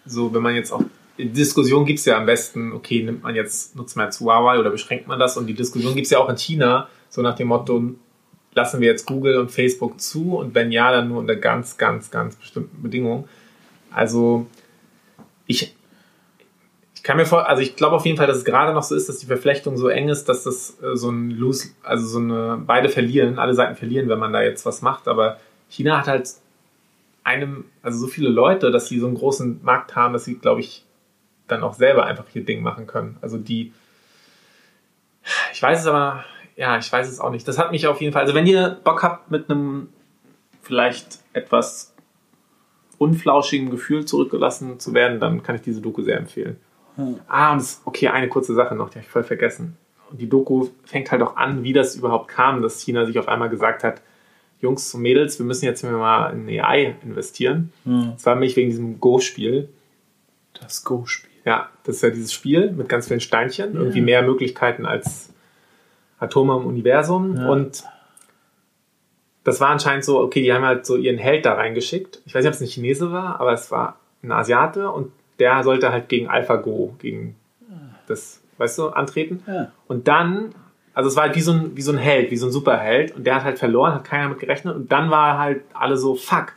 so wenn man jetzt auch Diskussion gibt es ja am besten, okay, nimmt man jetzt, nutzt man jetzt Huawei oder beschränkt man das? Und die Diskussion gibt es ja auch in China, so nach dem Motto, lassen wir jetzt Google und Facebook zu und wenn ja, dann nur unter ganz, ganz, ganz bestimmten Bedingungen. Also ich, ich kann mir vor, also ich glaube auf jeden Fall, dass es gerade noch so ist, dass die Verflechtung so eng ist, dass das äh, so ein Lose, also so eine, beide verlieren, alle Seiten verlieren, wenn man da jetzt was macht, aber China hat halt einem, also so viele Leute, dass sie so einen großen Markt haben, dass sie, glaube ich, dann auch selber einfach ihr Ding machen können. Also die, ich weiß es aber, ja, ich weiß es auch nicht. Das hat mich auf jeden Fall, also wenn ihr Bock habt mit einem vielleicht etwas unflauschigen Gefühl zurückgelassen zu werden, dann kann ich diese Doku sehr empfehlen. Hm. Ah, und das, okay, eine kurze Sache noch, die habe ich voll vergessen. Und die Doku fängt halt auch an, wie das überhaupt kam, dass China sich auf einmal gesagt hat, Jungs und Mädels, wir müssen jetzt mal in AI investieren. Hm. Das war nämlich wegen diesem Go-Spiel. Das Go-Spiel. Ja, das ist ja dieses Spiel mit ganz vielen Steinchen, ja. irgendwie mehr Möglichkeiten als Atome im Universum. Ja. Und das war anscheinend so, okay, die haben halt so ihren Held da reingeschickt. Ich weiß nicht, ob es ein Chinese war, aber es war ein Asiate und der sollte halt gegen AlphaGo, gegen das, weißt du, antreten. Ja. Und dann, also es war halt wie so, ein, wie so ein Held, wie so ein Superheld und der hat halt verloren, hat keiner mit gerechnet und dann war halt alle so, fuck,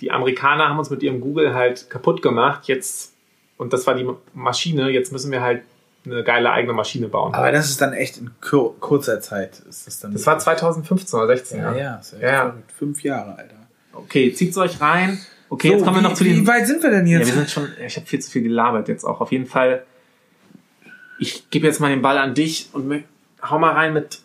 die Amerikaner haben uns mit ihrem Google halt kaputt gemacht, jetzt und das war die Maschine. Jetzt müssen wir halt eine geile eigene Maschine bauen. Aber das ist dann echt in kur kurzer Zeit. Ist das, dann das war 2015 oder 16. Ja, ja, ja, ist ja, ja. Fünf Jahre, Alter. Okay, zieht's euch rein. Okay, so, jetzt kommen wir noch zu den. Wie weit sind wir denn jetzt? Ja, wir sind schon. Ich habe viel zu viel gelabert jetzt auch. Auf jeden Fall. Ich gebe jetzt mal den Ball an dich und hau mal rein mit.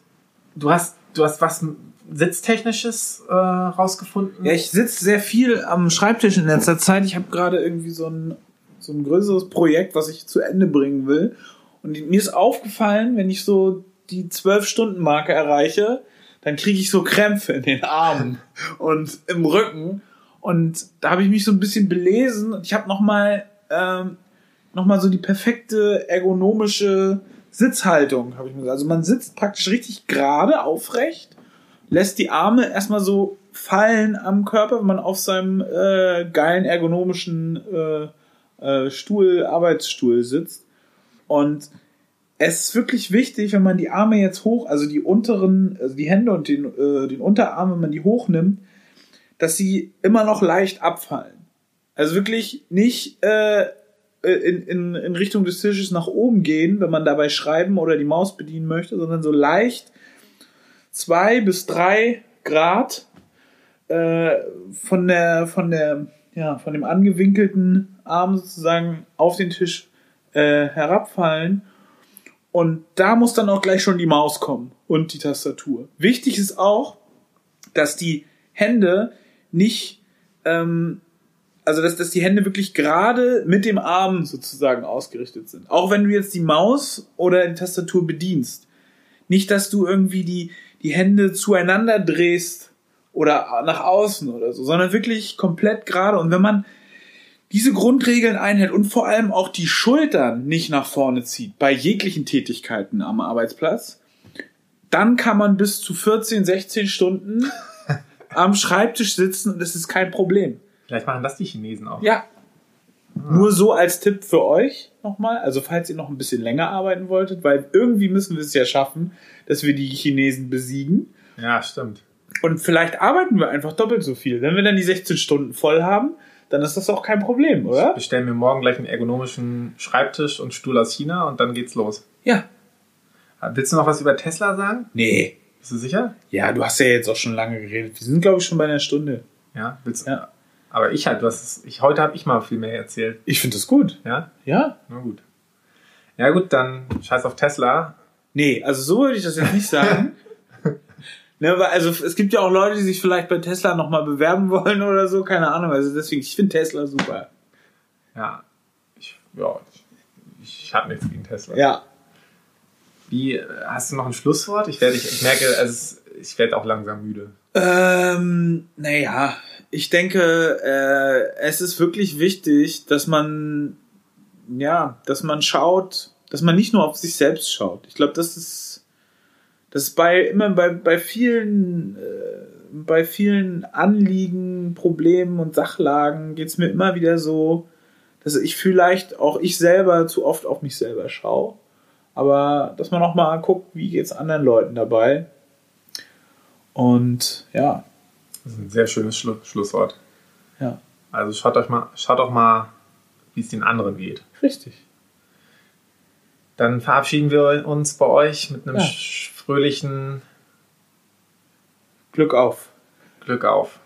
Du hast, du hast was sitztechnisches äh, rausgefunden? Ja, ich sitze sehr viel am Schreibtisch in letzter Zeit. Ich habe gerade irgendwie so ein so ein größeres Projekt, was ich zu Ende bringen will. Und mir ist aufgefallen, wenn ich so die zwölf Stunden Marke erreiche, dann kriege ich so Krämpfe in den Armen und im Rücken. Und da habe ich mich so ein bisschen belesen und ich habe nochmal ähm, noch mal so die perfekte ergonomische Sitzhaltung, habe ich mir gesagt. Also man sitzt praktisch richtig gerade, aufrecht, lässt die Arme erstmal so fallen am Körper, wenn man auf seinem äh, geilen ergonomischen äh, äh, Stuhl, Arbeitsstuhl sitzt. Und es ist wirklich wichtig, wenn man die Arme jetzt hoch, also die unteren, also die Hände und den, äh, den Unterarm, wenn man die hochnimmt, dass sie immer noch leicht abfallen. Also wirklich nicht äh, in, in, in Richtung des Tisches nach oben gehen, wenn man dabei schreiben oder die Maus bedienen möchte, sondern so leicht zwei bis drei Grad äh, von der von der ja von dem angewinkelten Arm sozusagen auf den Tisch äh, herabfallen. Und da muss dann auch gleich schon die Maus kommen und die Tastatur. Wichtig ist auch, dass die Hände nicht, ähm, also dass, dass die Hände wirklich gerade mit dem Arm sozusagen ausgerichtet sind. Auch wenn du jetzt die Maus oder die Tastatur bedienst. Nicht, dass du irgendwie die, die Hände zueinander drehst oder nach außen oder so, sondern wirklich komplett gerade. Und wenn man diese Grundregeln einhält und vor allem auch die Schultern nicht nach vorne zieht bei jeglichen Tätigkeiten am Arbeitsplatz, dann kann man bis zu 14, 16 Stunden am Schreibtisch sitzen und es ist kein Problem. Vielleicht machen das die Chinesen auch. Ja. Ah. Nur so als Tipp für euch nochmal, also falls ihr noch ein bisschen länger arbeiten wolltet, weil irgendwie müssen wir es ja schaffen, dass wir die Chinesen besiegen. Ja, stimmt. Und vielleicht arbeiten wir einfach doppelt so viel. Wenn wir dann die 16 Stunden voll haben, dann ist das auch kein Problem, oder? Ich bestelle mir morgen gleich einen ergonomischen Schreibtisch und Stuhl aus China und dann geht's los. Ja. Ah, willst du noch was über Tesla sagen? Nee. Bist du sicher? Ja, du hast ja jetzt auch schon lange geredet. Wir sind, glaube ich, schon bei einer Stunde. Ja, willst du? Ja. Aber ich halt, du hast ich, heute habe ich mal viel mehr erzählt. Ich finde das gut. Ja? Ja. Na gut. Ja gut, dann scheiß auf Tesla. Nee, also so würde ich das jetzt nicht sagen. Ne, also es gibt ja auch Leute, die sich vielleicht bei Tesla nochmal bewerben wollen oder so, keine Ahnung. Also deswegen, ich finde Tesla super. Ja, ich, ja, ich, ich habe nichts gegen Tesla. Ja. Wie, hast du noch ein Schlusswort? Ich werde, ich, ich merke, also ich werde auch langsam müde. Ähm, naja, ich denke, äh, es ist wirklich wichtig, dass man, ja, dass man schaut, dass man nicht nur auf sich selbst schaut. Ich glaube, das ist, das ist bei immer bei, bei vielen, äh, bei vielen Anliegen, Problemen und Sachlagen geht es mir immer wieder so, dass ich vielleicht auch ich selber zu oft auf mich selber schaue. Aber dass man auch mal guckt, wie geht es anderen Leuten dabei. Und ja. Das ist ein sehr schönes Schlu Schlusswort. Ja. Also schaut euch mal, schaut auch mal, wie es den anderen geht. Richtig. Dann verabschieden wir uns bei euch mit einem Ja. fröhlichen Glück auf. Glück auf.